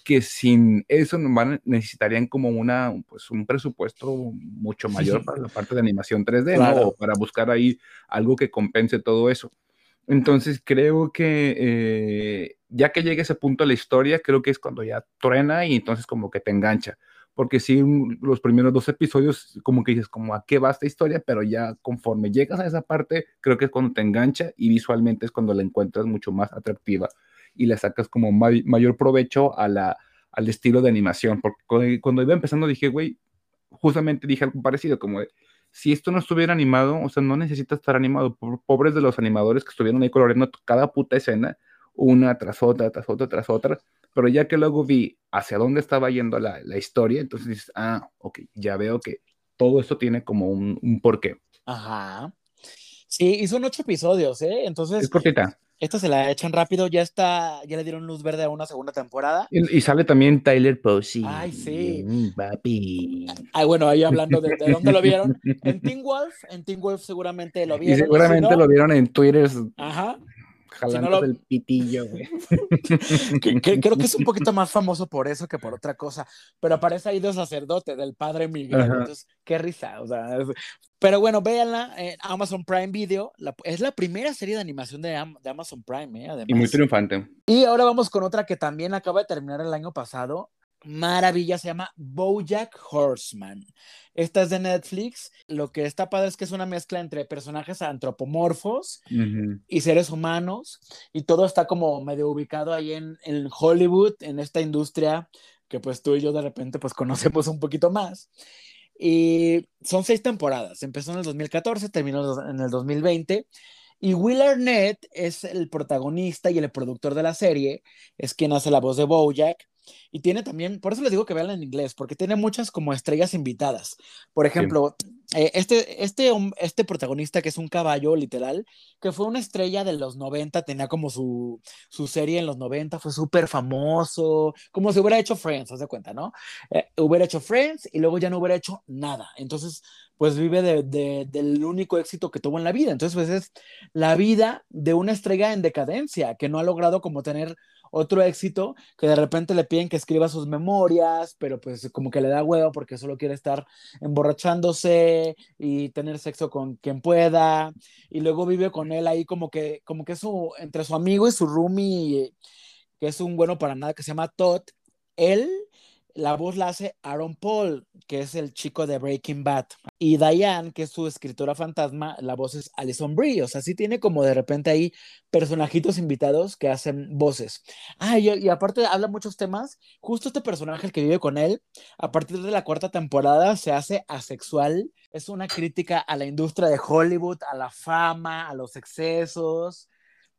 que sin eso van- necesitarían como una, pues un presupuesto mucho mayor para la parte de animación 3D, ¿no? O para buscar ahí algo que compense todo eso. Entonces creo que eh, ya que llega ese punto de la historia, creo que es cuando ya truena y entonces como que te engancha. Porque sí, los primeros dos episodios como que dices como a qué va esta historia, pero ya conforme llegas a esa parte, creo que es cuando te engancha y visualmente es cuando la encuentras mucho más atractiva y le sacas como may- mayor provecho a la, al estilo de animación. Porque cu- cuando iba empezando dije, güey, justamente dije algo parecido, como si esto no estuviera animado, o sea, no necesita estar animado. Po- Pobres de los animadores que estuvieron ahí coloreando cada puta escena, una tras otra, tras otra, tras otra. Pero ya que luego vi hacia dónde estaba yendo la, la historia, entonces dices, ah, ok, ya veo que todo esto tiene como un, un porqué. Ajá. Sí, y son ocho episodios, ¿eh? Entonces, Es cortita. Esta se la echan rápido, ya está, ya le dieron luz verde a una segunda temporada. Y, y sale también Tyler Posey. Ay, sí. Mm, papi. Ay, bueno, ahí hablando de, de dónde lo vieron. (laughs) En Teen Wolf, en Teen Wolf seguramente lo Y vieron. seguramente si no- lo vieron en Twitter Ajá. Jalando lo- el pitillo, güey. (laughs) Que- que- creo que es un poquito más famoso por eso que por otra cosa. Pero aparece ahí de sacerdote, del padre Miguel. Ajá. Entonces, qué risa. O sea, es- pero bueno, véanla en Amazon Prime Video. La- es la primera serie de animación de, Am- de Amazon Prime, ¿eh? Además. Y muy triunfante. Y ahora vamos con otra que también acaba de terminar el año pasado. Maravilla, se llama Bojack Horseman. Esta es de Netflix. Lo que está padre es que es una mezcla entre personajes antropomorfos y seres humanos. Y todo está como medio ubicado ahí en, en Hollywood, en esta industria que pues tú y yo de repente pues conocemos un poquito más. Y son seis temporadas. Empezó en el 2014, terminó en el 2020. Y Will Arnett es el protagonista y el productor de la serie, es quien hace la voz de Bojack. Y tiene también, por eso les digo que vean en inglés, porque tiene muchas como estrellas invitadas. Por ejemplo, eh, este, este, este protagonista que es un caballo, literal, que fue una estrella de los 90, tenía como su, su serie en los 90, fue súper famoso, como si hubiera hecho Friends, haz de cuenta, ¿no? Eh, hubiera hecho Friends y luego ya no hubiera hecho nada. Entonces, pues vive de, de, del único éxito que tuvo en la vida. Entonces, pues es la vida de una estrella en decadencia, que no ha logrado como tener otro éxito que de repente le piden que escriba sus memorias, pero pues como que le da huevo porque solo quiere estar emborrachándose y tener sexo con quien pueda y luego vive con él ahí como que como que su entre su amigo y su roomie que es un bueno para nada que se llama Todd, él la voz la hace Aaron Paul, que es el chico de Breaking Bad. Y Diane, que es su escritora fantasma, la voz es Alison Brie. O sea, sí tiene como de repente ahí personajitos invitados que hacen voces. Ah, y, aparte habla muchos temas. Justo este personaje, el que vive con él, a partir de la cuarta temporada se hace asexual. Es una crítica a la industria de Hollywood, a la fama, a los excesos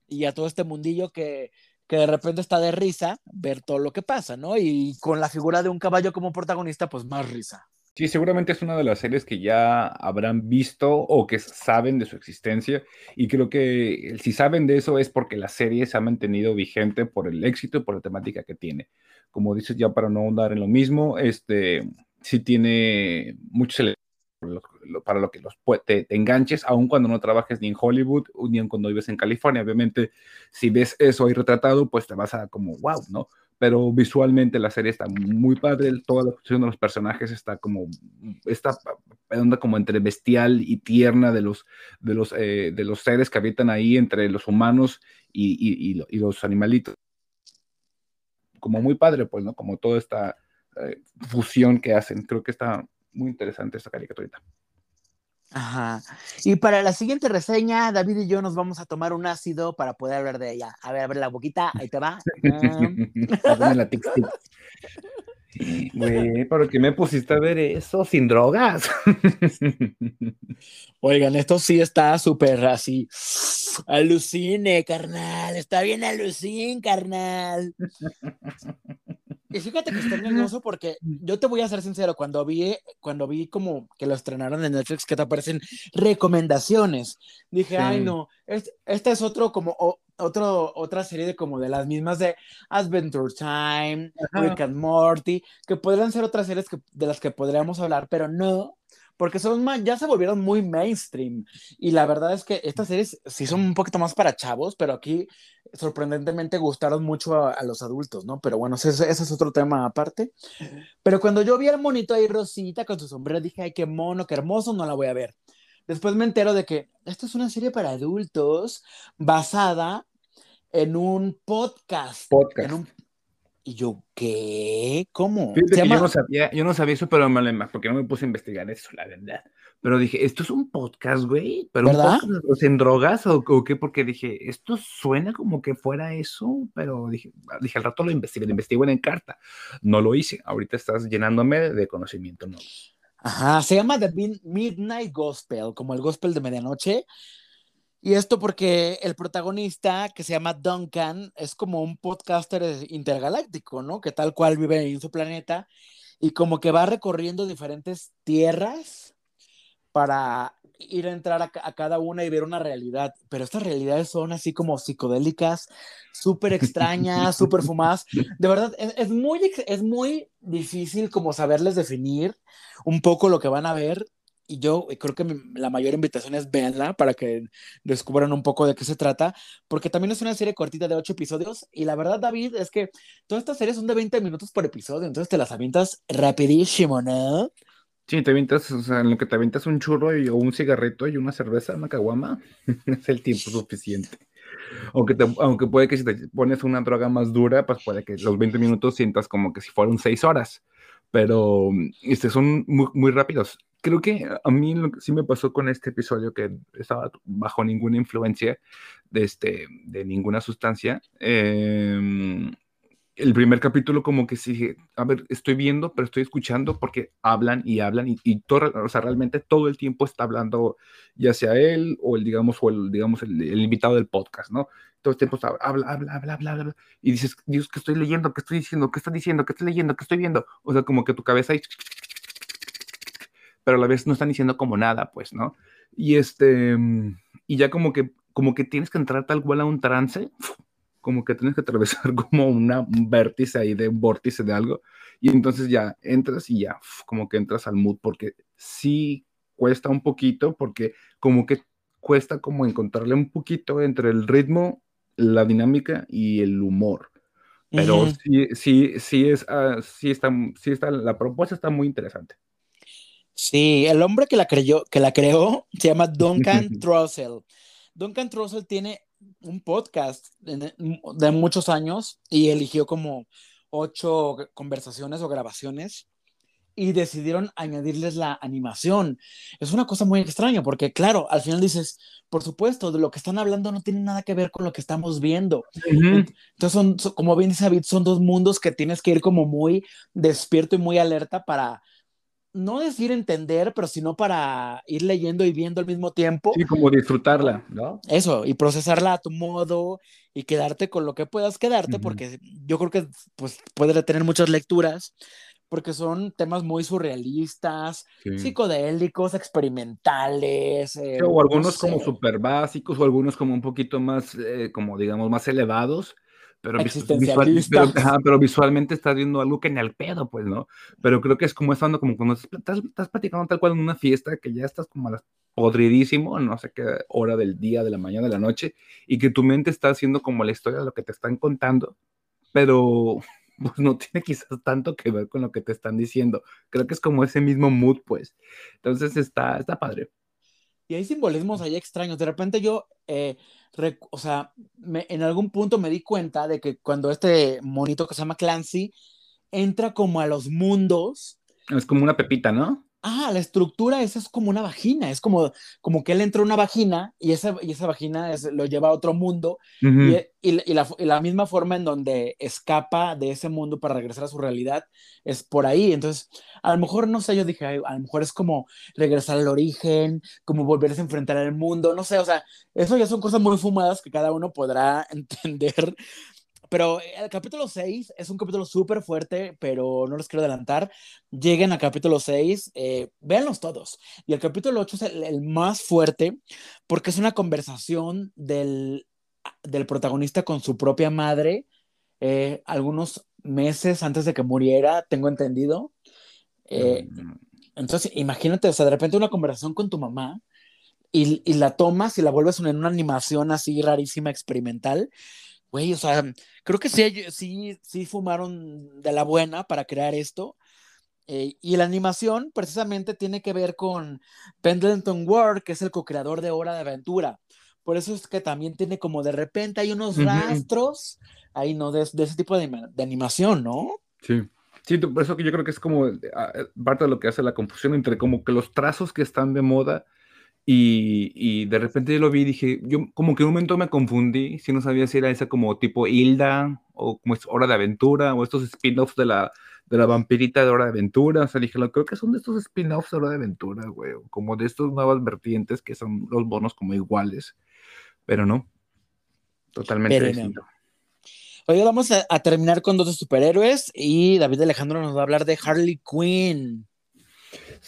y a todo este mundillo que que de repente está de risa ver todo lo que pasa, ¿no? Y con la figura de un caballo como protagonista, pues más risa. Sí, seguramente es una de las series que ya habrán visto o que saben de su existencia. Y creo que si saben de eso es porque la serie se ha mantenido vigente por el éxito y por la temática que tiene. Como dices, ya para no ahondar en lo mismo, este sí tiene muchos para lo que los te, enganches, aun cuando no trabajes ni en Hollywood ni cuando vives en California. Obviamente, si ves eso ahí retratado, pues te vas a como, wow, ¿no? Pero visualmente la serie está muy padre, toda la función de los personajes está como, está onda como entre bestial y tierna de los, de los, eh, de los seres que habitan ahí entre los humanos y, y, y, los animalitos. Como muy padre, pues, ¿no? Como toda esta eh, fusión que hacen. Creo que está muy interesante esta caricaturita. Ajá. Y para la siguiente reseña, David y yo nos vamos a tomar un ácido para poder hablar de ella. A ver, a ver la boquita, ahí te va. (laughs) la Güey, ¿por qué me pusiste a ver eso sin drogas? (laughs) Oigan, esto sí está súper así. Alucine, carnal. Está bien alucin, carnal. Y fíjate que está hermoso porque yo te voy a ser sincero, cuando vi, cuando vi como que lo estrenaron en Netflix, que te aparecen recomendaciones, dije, ay no, esta es otro como otro, otra serie de como de las mismas de Adventure Time, Rick and Morty, que podrían ser otras series que, de las que podríamos hablar, pero no, porque son ya se volvieron muy mainstream. Y la verdad es que estas series sí son un poquito más para chavos, pero aquí sorprendentemente gustaron mucho a, los adultos, ¿no? Pero bueno, ese, ese, es otro tema aparte. Pero cuando yo vi al monito ahí Rosita con su sombrero, dije, ay, qué mono, qué hermoso, no la voy a ver. Después me entero de que esto es una serie para adultos basada en un podcast. Podcast. En un, y yo, ¿qué? ¿Cómo? yo, no sabía, yo no sabía eso, pero me, porque no me puse a investigar eso, la verdad. Pero dije, ¿esto es un podcast, güey? ¿Pero ¿Verdad? un podcast en drogas o, o, qué? Porque dije, esto suena como que fuera eso, pero dije, dije al rato lo investigué, lo investigué en carta. No lo hice. Ahorita estás llenándome de conocimiento, ¿no? Ajá, se llama The Midnight Gospel, como el gospel de medianoche. Y esto porque el protagonista, que se llama Duncan, es como un podcaster intergaláctico, ¿no? Que tal cual vive en su planeta y como que va recorriendo diferentes tierras para ir a entrar a, cada una y ver una realidad. Pero estas realidades son así como psicodélicas, súper extrañas, súper fumadas. De verdad, es, muy, es muy difícil como saberles definir un poco lo que van a ver y yo creo que la mayor invitación es verla para que descubran un poco de qué se trata, porque también es una serie cortita de ocho episodios y la verdad, David, es que todas estas series son de 20 minutos por episodio, entonces te las avientas rapidísimo, ¿no? Sí, te avientas, o sea, en lo que te avientas un churro y, o un cigarrito y una cerveza, una caguama, (laughs) es el tiempo suficiente. Aunque, te, aunque puede que si te pones una droga más dura, pues puede que los 20 minutos sientas como que si fueran 6 horas pero este, son muy, muy rápidos creo que a mí lo que sí me pasó con este episodio, que estaba bajo ninguna influencia de, este, de ninguna sustancia, eh, el primer capítulo como que sí, a ver, estoy viendo, pero estoy escuchando porque hablan y hablan y, todo, o sea, realmente todo el tiempo está hablando, ya sea él o el, digamos, o el, digamos, el, invitado del podcast, ¿no? Todo el tiempo está, habla, habla, habla, habla, habla, y dices, Dios, ¿qué estoy leyendo? ¿Qué estoy diciendo? ¿Qué está diciendo? ¿Qué estoy leyendo? ¿Qué estoy viendo? O sea, como que tu cabeza ahí, pero a la vez no están diciendo como nada, pues, ¿no? Y este, y ya como que, como que tienes que entrar tal cual a un trance, como que tienes que atravesar (laughs) como una, un vértice ahí de un vórtice de algo, y entonces ya entras y ya, como que entras al mood, porque sí cuesta un poquito, porque como que cuesta como encontrarle un poquito entre el ritmo, la dinámica y el humor. Pero Ujú. sí, sí, sí, es, ah, sí, está, sí está, la propuesta está muy interesante. Sí, el hombre que la creyó, que la creó se llama (laughs) Duncan Trussell. Duncan Trussell tiene un podcast de, de muchos años y eligió como ocho conversaciones o grabaciones y decidieron añadirles la animación. Es una cosa muy extraña porque, claro, al final dices, por supuesto, de lo que están hablando no tiene nada que ver con lo que estamos viendo. Ujú. Entonces, son, son- como bien dice David, son dos mundos que tienes que ir como muy despierto y muy alerta para no decir entender, pero sino para ir leyendo y viendo al mismo tiempo. Sí, como disfrutarla, ¿no? Eso, y procesarla a tu modo y quedarte con lo que puedas quedarte, porque yo creo que pues, puede tener muchas lecturas, porque son temas muy surrealistas, Sí. psicodélicos, experimentales. eh, O no algunos como súper básicos, o algunos como un poquito más, eh, como digamos, más elevados, pero, vis- visual- pero, ajá, pero visualmente estás viendo algo que ni al pedo, pues, ¿no? Pero creo que es como estando como cuando estás, estás platicando tal cual en una fiesta, que ya estás como a las podridísimo, no sé qué hora del día, de la mañana, de la noche, y que tu mente está haciendo como la historia de lo que te están contando, pero (laughs) pues no tiene quizás tanto que ver con lo que te están diciendo. Creo que es como ese mismo mood, pues. Entonces está, está padre. Y hay simbolismos ahí extraños. De repente yo, eh, o sea, en algún punto me di cuenta de que cuando este monito que se llama Clancy entra como a los mundos, Es como una pepita, ¿no? Ah, la estructura esa es como una vagina, es como, como que él entra a una vagina y esa, y esa vagina es- lo lleva a otro mundo y, y- y la, y la misma forma en donde escapa de ese mundo para regresar a su realidad es por ahí. Entonces, a lo mejor, no sé, yo dije, "Ay, a lo mejor es como regresar al origen, como volverse a enfrentar al mundo, no sé, o sea, eso ya son cosas muy fumadas que cada uno podrá (laughs) entender. Pero el capítulo 6 es un capítulo súper fuerte, pero no les quiero adelantar. Lleguen al capítulo 6, eh, véanlos todos. Y el capítulo 8 es el, el más fuerte porque es una conversación del, del protagonista con su propia madre eh, algunos meses antes de que muriera, tengo entendido. Eh, Mm. entonces, imagínate, o sea, de repente una conversación con tu mamá y, y la tomas y la vuelves en una animación así rarísima, experimental. Güey, o sea, creo que sí, sí, sí fumaron de la buena para crear esto. Eh, y la animación precisamente tiene que ver con Pendleton Ward, que es el co-creador de Hora de Aventura. Por eso es que también tiene como de repente hay unos rastros ahí, ¿no? De, de ese tipo de, anima- de animación, ¿no? Sí. Sí, por eso que yo creo que es como ah, eh, parte de lo que hace la confusión entre como que los trazos que están de moda y, y de repente yo lo vi y dije, yo como que en un momento me confundí, si no sabía si era esa como tipo Hilda o como es Hora de Aventura o estos spin-offs de la, de la vampirita de Hora de Aventura, o sea, dije, lo- creo que son de estos spin-offs de Hora de Aventura, güey, como de estas nuevas vertientes que son los bonos como iguales, pero no, totalmente Pero no. distinto. Hoy vamos a, a terminar con dos superhéroes y David Alejandro nos va a hablar de Harley Quinn.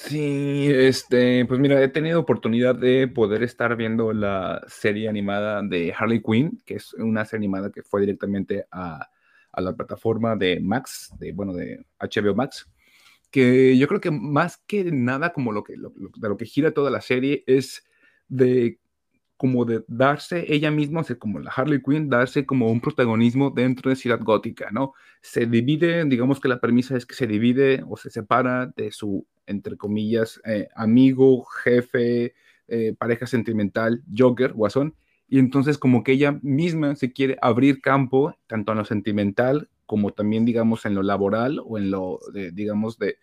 Sí, este, pues mira, he tenido oportunidad de poder estar viendo la serie animada de Harley Quinn, que es una serie animada que fue directamente a, la plataforma de Max, de, bueno, de HBO Max, que yo creo que más que nada como lo que, lo- lo- de lo que gira toda la serie es de como de darse ella misma, o sea, como la Harley Quinn, darse como un protagonismo dentro de Ciudad Gótica, ¿no? Se divide, digamos que la premisa es que se divide o se separa de su, entre comillas, eh, amigo, jefe, eh, pareja sentimental, Joker, Guasón, y entonces como que ella misma se quiere abrir campo, tanto en lo sentimental como también, digamos, en lo laboral o en lo, de, digamos, de,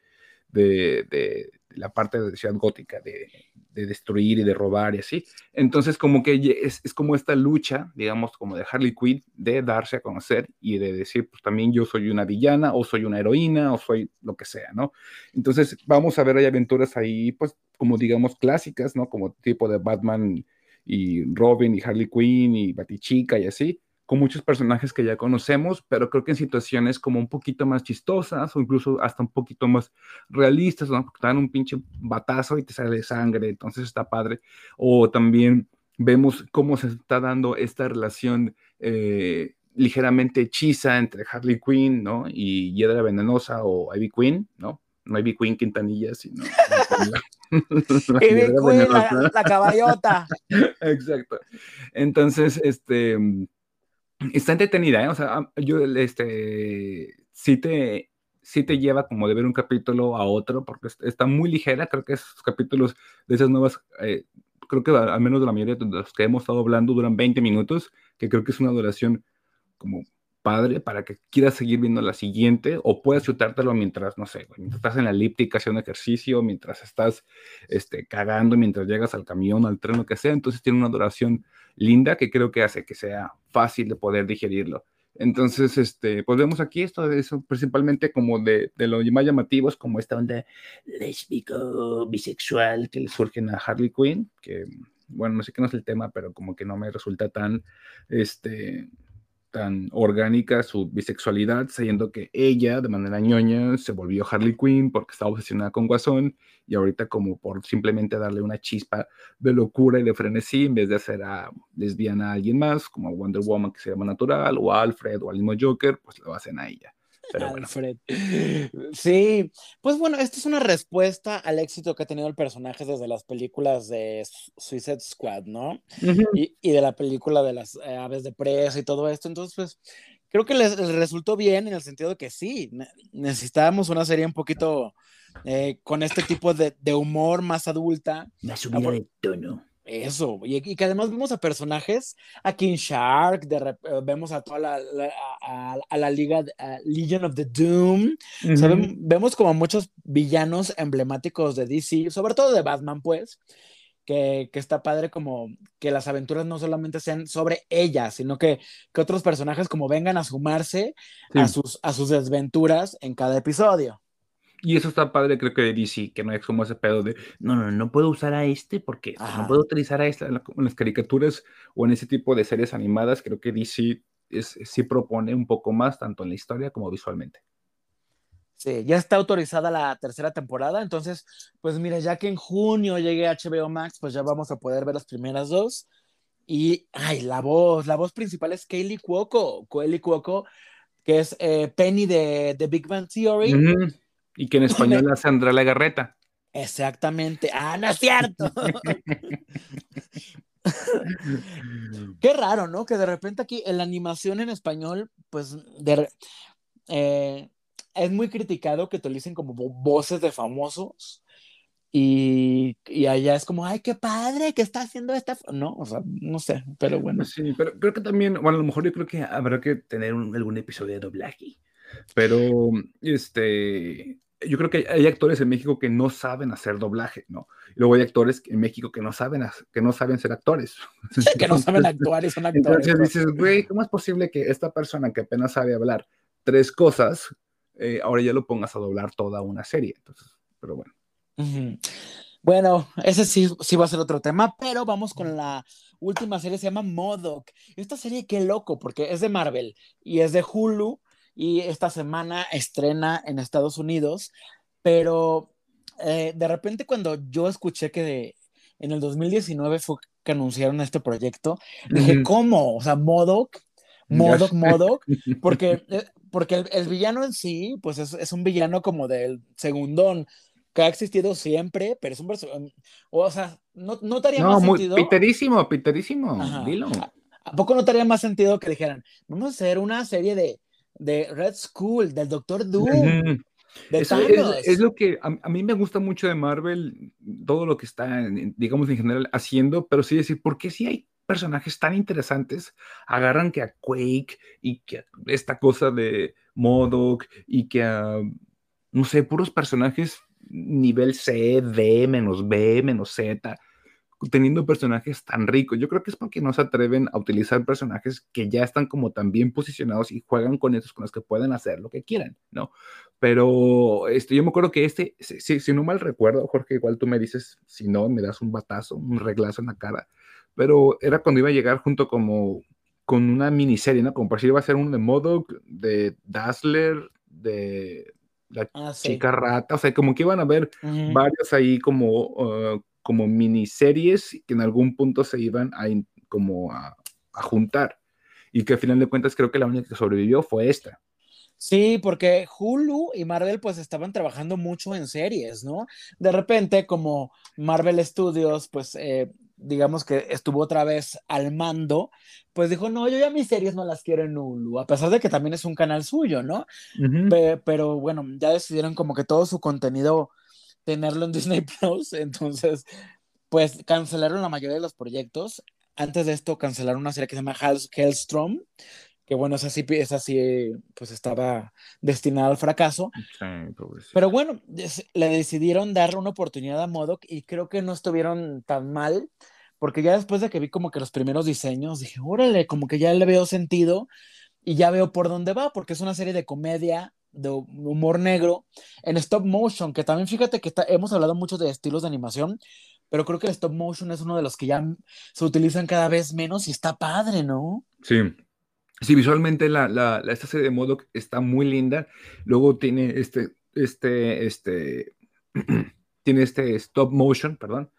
de, de, la parte de ciudad gótica, de, de destruir y de robar y así. Entonces, como que es, es, como esta lucha, digamos, como de Harley Quinn, de darse a conocer y de decir, pues también yo soy una villana, o soy una heroína, o soy lo que sea, ¿no? Entonces, vamos a ver, hay aventuras ahí, pues, como digamos, clásicas, ¿no? Como tipo de Batman y Robin y Harley Quinn y Batichica y así con muchos personajes que ya conocemos, pero creo que en situaciones como un poquito más chistosas o incluso hasta un poquito más realistas, ¿no? Porque te dan un pinche batazo y te sale sangre, entonces está padre. O también vemos cómo se está dando esta relación eh, ligeramente hechiza entre Harley Quinn, ¿no? Y Hiedra Venenosa o Ivy Queen, ¿no? No Ivy Queen Quintanilla, sino... (laughs) (laughs) la, Ivy Queen, la, la caballota. (laughs) Exacto. Entonces, este está entretenida, ¿eh? O sea, yo, este, sí te, sí te lleva como de ver un capítulo a otro, porque está muy ligera, creo que esos capítulos de esas nuevas, eh, creo que al menos de la mayoría de los que hemos estado hablando duran 20 minutos, que creo que es una duración como padre para que quieras seguir viendo la siguiente o puedas chutártelo mientras, no sé, mientras estás en la elíptica haciendo ejercicio, mientras estás este, cagando, mientras llegas al camión, al tren, lo que sea. Entonces tiene una duración linda que creo que hace que sea fácil de poder digerirlo. Entonces, este, pues vemos aquí esto, eso principalmente como de, de lo más llamativos, como esta onda lésbico, bisexual que le surgen a Harley Quinn, que, bueno, no sé qué no es el tema, pero como que no me resulta tan, este, tan orgánica su bisexualidad, sabiendo que ella, de manera ñoña, se volvió Harley Quinn porque estaba obsesionada con Guasón y ahorita como por simplemente darle una chispa de locura y de frenesí en vez de hacer a lesbiana a alguien más, como Wonder Woman que se llama natural, o Alfred o al mismo Joker, pues lo hacen a ella. Alfred. Sí, pues bueno, esta es una respuesta al éxito que ha tenido el personaje desde las películas de Suicide Squad, ¿no? y, y, de la película de las eh, aves de presa y todo esto. Entonces, pues creo que les, les, resultó bien en el sentido de que sí, necesitábamos una serie un poquito eh, con este tipo de, de, humor más adulta. Una subida de tono. Eso, y, y, que además vemos a personajes, a King Shark, de, uh, vemos a toda la, la a, a, la liga, a Legion of the Doom, uh -huh. o sea, vemos como muchos villanos emblemáticos de DC, sobre todo de Batman, pues, que, que, está padre como que las aventuras no solamente sean sobre ella, sino que, que otros personajes como vengan a sumarse sí. a, sus, a sus desventuras en cada episodio. Y eso está padre, creo que de DC, que no es como ese pedo de, no, no, no puedo usar a este porque Ajá. no puedo utilizar a esta en, las caricaturas o en ese tipo de series animadas. Creo que DC es, sí propone un poco más, tanto en la historia como visualmente. Sí, ya está autorizada la tercera temporada, entonces, pues mira, ya que en junio llegue HBO Max, pues ya vamos a poder ver las primeras dos. Y, ay, la voz, la voz principal es Kaylee Cuoco, Kaylee Cuoco, que es eh, Penny de, de Big Bang Theory. Uh -huh. Y que en español (laughs) hace Andrea Legarreta. Exactamente. Ah, no es cierto. (laughs) Qué raro, ¿no? Que de repente aquí en la animación en español, pues, de, eh, es muy criticado que utilicen como voces de famosos. Y, y, allá es como, ay, qué padre que está haciendo esta. No, o sea, no sé, pero bueno. Sí, pero creo que también, bueno, a lo mejor yo creo que habrá que tener un, algún episodio de doblaje. Pero, este, yo creo que hay actores en México que no saben hacer doblaje, ¿no? Y luego hay actores en México que no saben, que no saben ser actores. (laughs) que no saben actuar y son actores. Entonces dices, güey, ¿cómo es posible que esta persona que apenas sabe hablar tres cosas, eh, ahora ya lo pongas a doblar toda una serie? Entonces, pero bueno. Uh -huh. Bueno, ese sí, sí va a ser otro tema, pero vamos con la última serie, se llama Modoc. Esta serie, qué loco, porque es de Marvel y es de Hulu y esta semana estrena en Estados Unidos, pero eh, de repente cuando yo escuché que de, en el 2019 fue que anunciaron este proyecto, dije. ¿cómo? O sea, Modoc, Modoc, Modoc, (laughs) porque, eh, porque el, el, villano en sí, pues es, es, un villano como del segundón, que ha existido siempre, pero es un personaje, o sea, no, no te haría no, más muy, sentido. Piterísimo, piterísimo, Ajá. dilo. ¿A, ¿A poco no te haría más sentido que dijeran, vamos a hacer una serie de de Red School, del Doctor Doom. De Eso es, es, lo que a, a, mí me gusta mucho de Marvel, todo lo que está, digamos, en general haciendo, pero sí decir, ¿por qué si hay personajes tan interesantes agarran que a Quake y que a esta cosa de Modoc y que a, no sé, puros personajes nivel C, D, menos B, menos Z, teniendo personajes tan ricos. Yo creo que es porque no se atreven a utilizar personajes que ya están como tan bien posicionados y juegan con esos con los que pueden hacer lo que quieran, ¿no? Pero este, yo me acuerdo que este, si, si no mal recuerdo, Jorge, igual tú me dices, si no, me das un batazo, un reglazo en la cara, pero era cuando iba a llegar junto como con una miniserie, ¿no? Como por si iba a ser un de Modoc, de Dazzler, de la Ah, sí. chica rata, o sea, como que iban a ver Ujú. varios ahí como, uh, como miniseries que en algún punto se iban a, como a, a juntar. Y que al final de cuentas creo que la única que sobrevivió fue esta. Sí, porque Hulu y Marvel pues estaban trabajando mucho en series, ¿no? De repente, como Marvel Studios, pues eh, digamos que estuvo otra vez al mando, pues dijo, no, yo ya mis series no las quiero en Hulu, a pesar de que también es un canal suyo, ¿no? Pe- pero bueno, ya decidieron como que todo su contenido tenerlo en (laughs) Disney Plus, entonces pues cancelaron la mayoría de los proyectos. Antes de esto cancelaron una serie que se llama Hell's- Hellstrom, que bueno, esa sí, esa sí pues estaba destinada al fracaso. Sí. Pero bueno, le decidieron dar una oportunidad a Modoc y creo que no estuvieron tan mal, porque ya después de que vi como que los primeros diseños, dije, órale, como que ya le veo sentido y ya veo por dónde va, porque es una serie de comedia, de hu- humor negro, en stop motion, que también fíjate que está- hemos hablado mucho de estilos de animación, pero creo que el stop motion es uno de los que ya se utilizan cada vez menos y está padre, ¿no? Sí. Sí, visualmente la, la, la- esta serie de Modoc está muy linda. Luego tiene este, este, este, (clears throat) tiene este stop motion, perdón,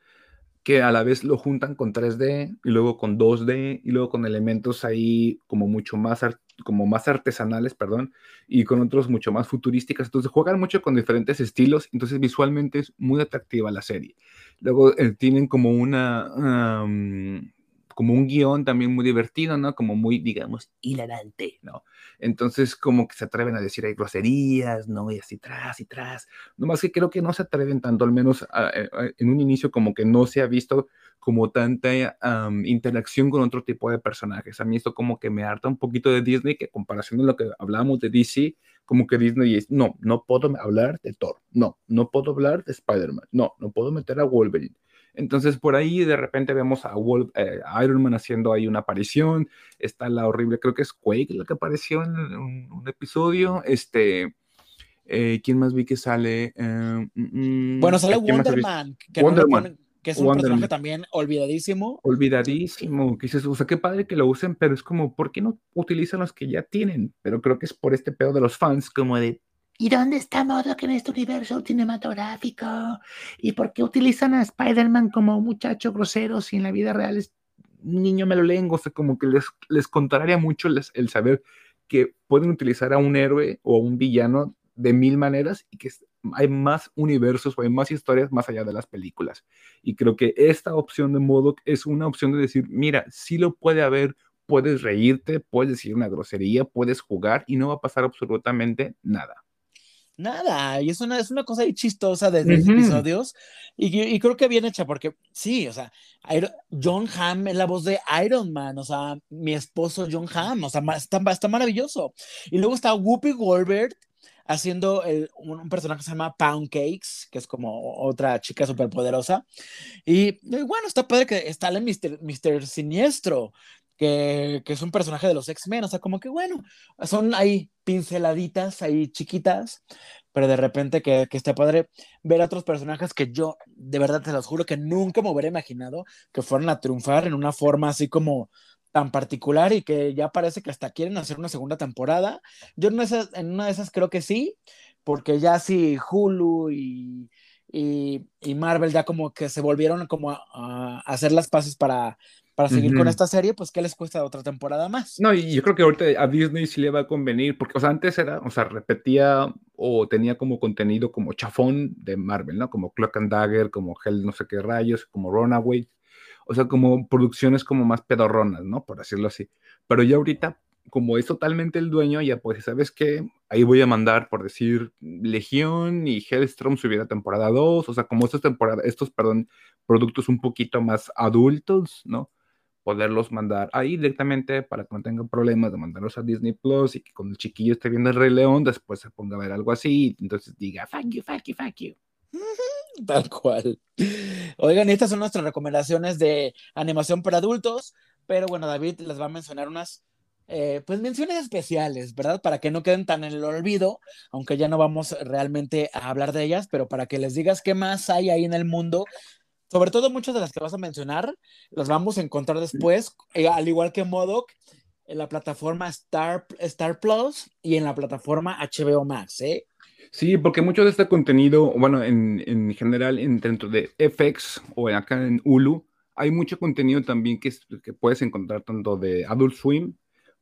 que a la vez lo juntan con 3D y luego con 2D y luego con elementos ahí como mucho más, como más artesanales, perdón, y con otros mucho más futurísticas. Entonces juegan mucho con diferentes estilos, entonces visualmente es muy atractiva la serie. Luego eh, tienen como una... como un guion también muy divertido, ¿no? Como muy, digamos, hilarante, ¿no? Entonces, como que se atreven a decir hay groserías, ¿no? Y así tras y tras. Nomás que creo que no se atreven tanto, al menos a- a- en un inicio, como que no se ha visto como tanta am, interacción con otro tipo de personajes. A mí esto como que me harta un poquito de Disney, que en comparación de lo que hablábamos de DC, como que Disney es, no, no puedo hablar de Thor, no, no puedo hablar de Spider-Man, no, no puedo meter a Wolverine. Entonces por ahí de repente vemos a, Wolf- eh, a Iron Man haciendo ahí una aparición, está la horrible, creo que es Quake la que apareció en un, un episodio, este, eh, ¿quién más vi que sale? Eh, mm, Bueno, sale que, no Wonder ponen- que es un Wonder personaje Man. también olvidadísimo. Olvidadísimo, que dices, o sea, qué padre que lo usen, pero es como, ¿por qué no utilizan los que ya tienen? Pero creo que es por este pedo de los fans, como de, ¿Y dónde está Modok en este universo cinematográfico? ¿Y por qué utilizan a Spider-Man como un muchacho grosero si en la vida real es un niño me lo lengo, o sea, como que les, les contraria mucho el saber que pueden utilizar a un héroe o a un villano de mil maneras y que hay más universos o hay más historias más allá de las películas. Y creo que esta opción de Modoc es una opción de decir, mira, sí lo puede haber, puedes reírte, puedes decir una grosería, puedes jugar y no va a pasar absolutamente nada. Nada, y es una, es una cosa ahí chistosa desde los Ujú. episodios. Y, y creo que bien hecha, porque sí, o sea, Iron- John Hamm es la voz de Iron Man, o sea, mi esposo John Hamm, o sea, está, está maravilloso. Y luego está Whoopi Goldberg haciendo el- un, un personaje que se llama Pound Cakes, que es como otra chica superpoderosa. Y, y bueno, está padre que está el Mr. Mr. Siniestro, que, que es un personaje de los X-Men, o sea, como que bueno, son ahí pinceladitas, ahí chiquitas, pero de repente que, que está padre ver a otros personajes que yo, de verdad te los juro que nunca me hubiera imaginado que fueran a triunfar en una forma así como tan particular y que ya parece que hasta quieren hacer una segunda temporada. Yo en esas, en una de esas creo que sí, porque ya sí Hulu y, y, y Marvel ya como que se volvieron como a hacer las paces para, para seguir con Ujú. esta serie, pues ¿qué les cuesta otra temporada más? No, y yo creo que ahorita a Disney sí le va a convenir, porque, o sea, antes era, o sea, repetía o tenía como contenido como chafón de Marvel, ¿no? Como Cloak and Dagger, como Hell no sé qué rayos, como Runaway, o sea, como producciones como más pedorronas, ¿no? Por decirlo así. Pero ya ahorita, como es totalmente el dueño, ya pues, ¿sabes qué? Ahí voy a mandar, por decir, Legión y Hellstrom subiera temporada 2, o sea, como estos temporadas, estos, perdón, productos un poquito más adultos, ¿no? Poderlos mandar ahí directamente para que no tengan problemas de mandarlos a Disney Plus y que cuando el chiquillo esté viendo el Rey León después se ponga a ver algo así y entonces diga fuck you, fuck you, fuck you. (laughs) Tal cual. Oigan, estas son nuestras recomendaciones de animación para adultos, pero bueno, David les va a mencionar unas, eh, pues menciones especiales, ¿verdad? Para que no queden tan en el olvido, aunque ya no vamos realmente a hablar de ellas, pero para que les digas qué más hay ahí en el mundo. Sobre todo muchas de las que vas a mencionar, las vamos a encontrar después, eh, al igual que Modoc, en la plataforma Star, Star Plus y en la plataforma HBO Max, ¿eh? Sí, porque mucho de este contenido, bueno, en, en general, en, dentro de FX o acá en Hulu, hay mucho contenido también que, que puedes encontrar tanto de Adult Swim,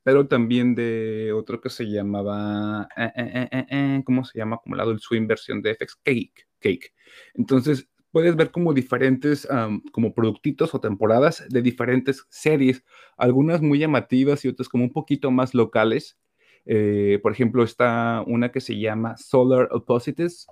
pero también de otro que se llamaba, eh, eh, ¿cómo se llama? Como la Adult Swim versión de FX, Cake. Cake. Entonces, puedes ver como diferentes, como productitos o temporadas de diferentes series, algunas muy llamativas y otras como un poquito más locales eh, por ejemplo, está una que se llama Solar Opposites,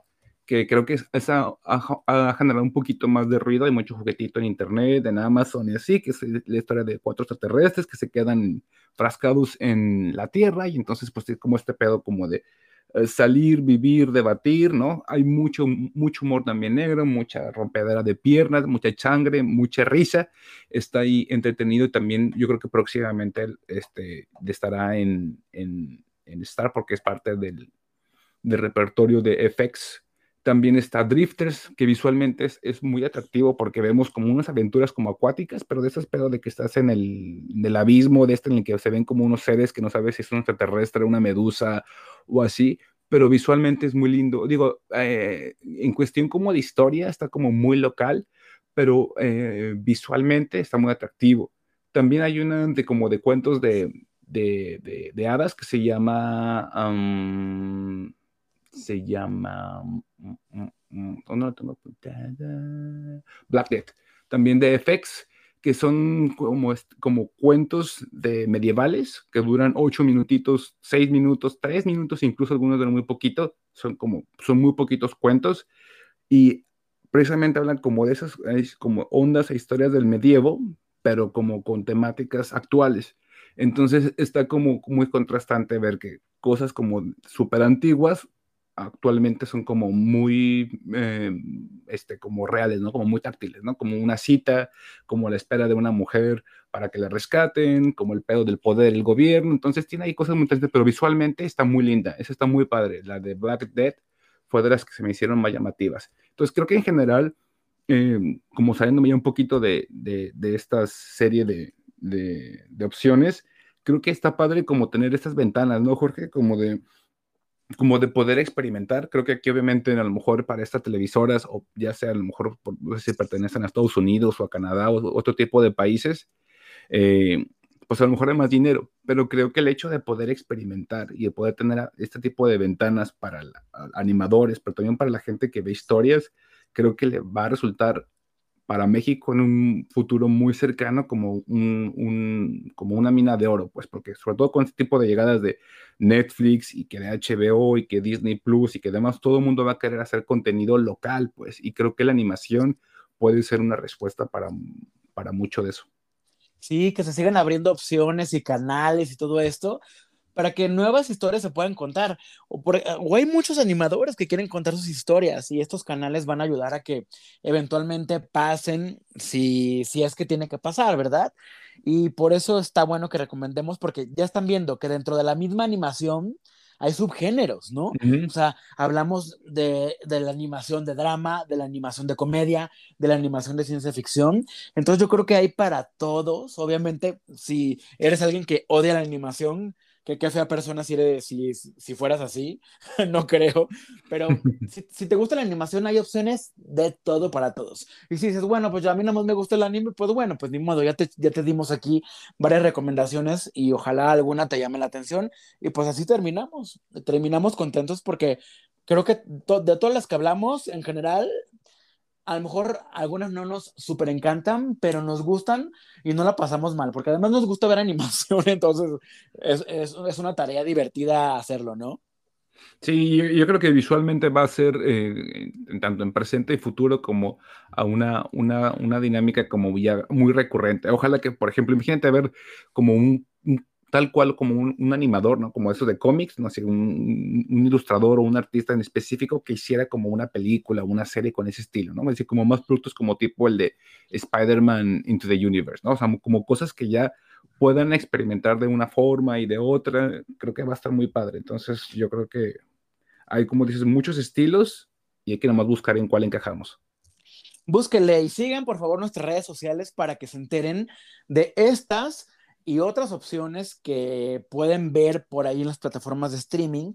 que creo que esa ha, generado un poquito más de ruido. Hay mucho juguetito en internet, en Amazon y así, que es la historia de cuatro extraterrestres que se quedan frascados en la Tierra y entonces pues es como este pedo como de eh, salir, vivir, debatir, ¿no? Hay mucho, mucho humor también negro, mucha rompedera de piernas, mucha changre, mucha risa. Está ahí entretenido y también yo creo que próximamente este, estará en, en, en Star porque es parte del, del repertorio de FX. También está Drifters, que visualmente es, es, muy atractivo porque vemos como unas aventuras como acuáticas, pero de esas pedo de que estás en el, en abismo, de este en el que se ven como unos seres que no sabes si es un extraterrestre, una medusa o así, pero visualmente es muy lindo. Digo, eh, en cuestión como de historia, está como muy local, pero eh, visualmente está muy atractivo. También hay una de como de cuentos de, de, de, hadas que se llama... se llama... Mm, mm, mm, no tengo Black Death. También de FX que son como, como cuentos de medievales que duran ocho minutitos, seis minutos, tres minutos, incluso algunos duran muy poquito, son como, son muy poquitos cuentos y precisamente hablan como de esas como ondas e historias del medievo, pero como con temáticas actuales. Entonces está como muy contrastante ver que cosas como súper antiguas actualmente son como muy, eh, este, como reales, ¿no? Como muy táctiles, ¿no? Como una cita, como la espera de una mujer para que la rescaten, como el pedo del poder del gobierno. Entonces tiene ahí cosas muy interesantes, pero visualmente está muy linda. Esa está muy padre. La de Black Death fue de las que se me hicieron más llamativas. Entonces creo que en general, eh, como saliendo ya un poquito de, de, de esta serie de, de opciones, creo que está padre como tener estas ventanas, ¿no, Jorge? Como de como de poder experimentar. Creo que aquí obviamente a lo mejor para estas televisoras, o ya sea a lo mejor no sé si pertenecen a Estados Unidos o a Canadá o otro tipo de países, eh, pues a lo mejor hay más dinero, pero creo que el hecho de poder experimentar y de poder tener este tipo de ventanas para animadores, pero también para la gente que ve historias, creo que le va a resultar para México en un futuro muy cercano como, un, como una mina de oro, pues porque sobre todo con este tipo de llegadas de Netflix y que de HBO y que Disney Plus y que demás, todo el mundo va a querer hacer contenido local, pues, y creo que la animación puede ser una respuesta para, para mucho de eso. Sí, que se sigan abriendo opciones y canales y todo esto, para que nuevas historias se puedan contar. O, por, eh, o, hay muchos animadores que quieren contar sus historias y estos canales van a ayudar a que eventualmente pasen si, si es que tiene que pasar, ¿verdad? Y por eso está bueno que recomendemos porque ya están viendo que dentro de la misma animación hay subgéneros, ¿no? Uh -huh. O sea, hablamos de, de, la animación de drama, de la animación de comedia, de la animación de ciencia ficción. Entonces yo creo que hay para todos. Obviamente, si eres alguien que odia la animación, que qué fea persona si, eres, si, si fueras así, (laughs) no creo, pero (laughs) si, si, te gusta la animación hay opciones de todo para todos. Y si dices, bueno, pues ya a mí nada más me gusta el anime, pues bueno, pues ni modo, ya te, ya te dimos aquí varias recomendaciones y ojalá alguna te llame la atención y pues así terminamos, terminamos contentos porque creo que to de todas las que hablamos en general a lo mejor algunas no nos súper encantan, pero nos gustan y no la pasamos mal, porque además nos gusta ver (laughs) animación, entonces es, es, es una tarea divertida hacerlo, ¿no? Sí, yo, creo que visualmente va a ser eh, tanto en presente y futuro como a una, una, una dinámica como ya muy recurrente. Ojalá que, por ejemplo, imagínate ver como un tal cual como un, animador, ¿no? Como eso de cómics, no sé, un, ilustrador o un artista en específico que hiciera como una película, una serie con ese estilo, ¿no? Es decir, como más productos como tipo el de Spider-Man Into the Universe, ¿no? O sea, como cosas que ya puedan experimentar de una forma y de otra, creo que va a estar muy padre. Entonces, yo creo que hay, como dices, muchos estilos y hay que nomás buscar en cuál encajamos. Búsquenle y sigan, por favor, nuestras redes sociales para que se enteren de estas y otras opciones que pueden ver por ahí en las plataformas de streaming.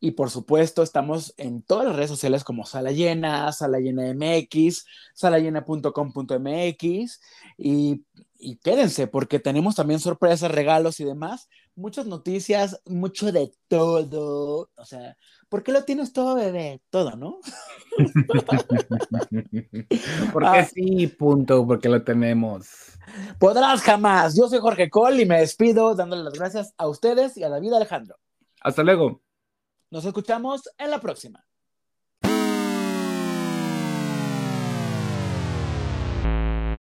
Y por supuesto, estamos en todas las redes sociales como Sala Llena, Sala Llena MX, salallena.com.mx y, y quédense porque tenemos también sorpresas, regalos y demás. Muchas noticias, mucho de todo. O sea, ¿por qué lo tienes todo, bebé? Todo, ¿no? (laughs) porque ah, sí, punto, porque lo tenemos. Podrás jamás. Yo soy Jorge Cole y me despido dándole las gracias a ustedes y a David Alejandro. Hasta luego. Nos escuchamos en la próxima.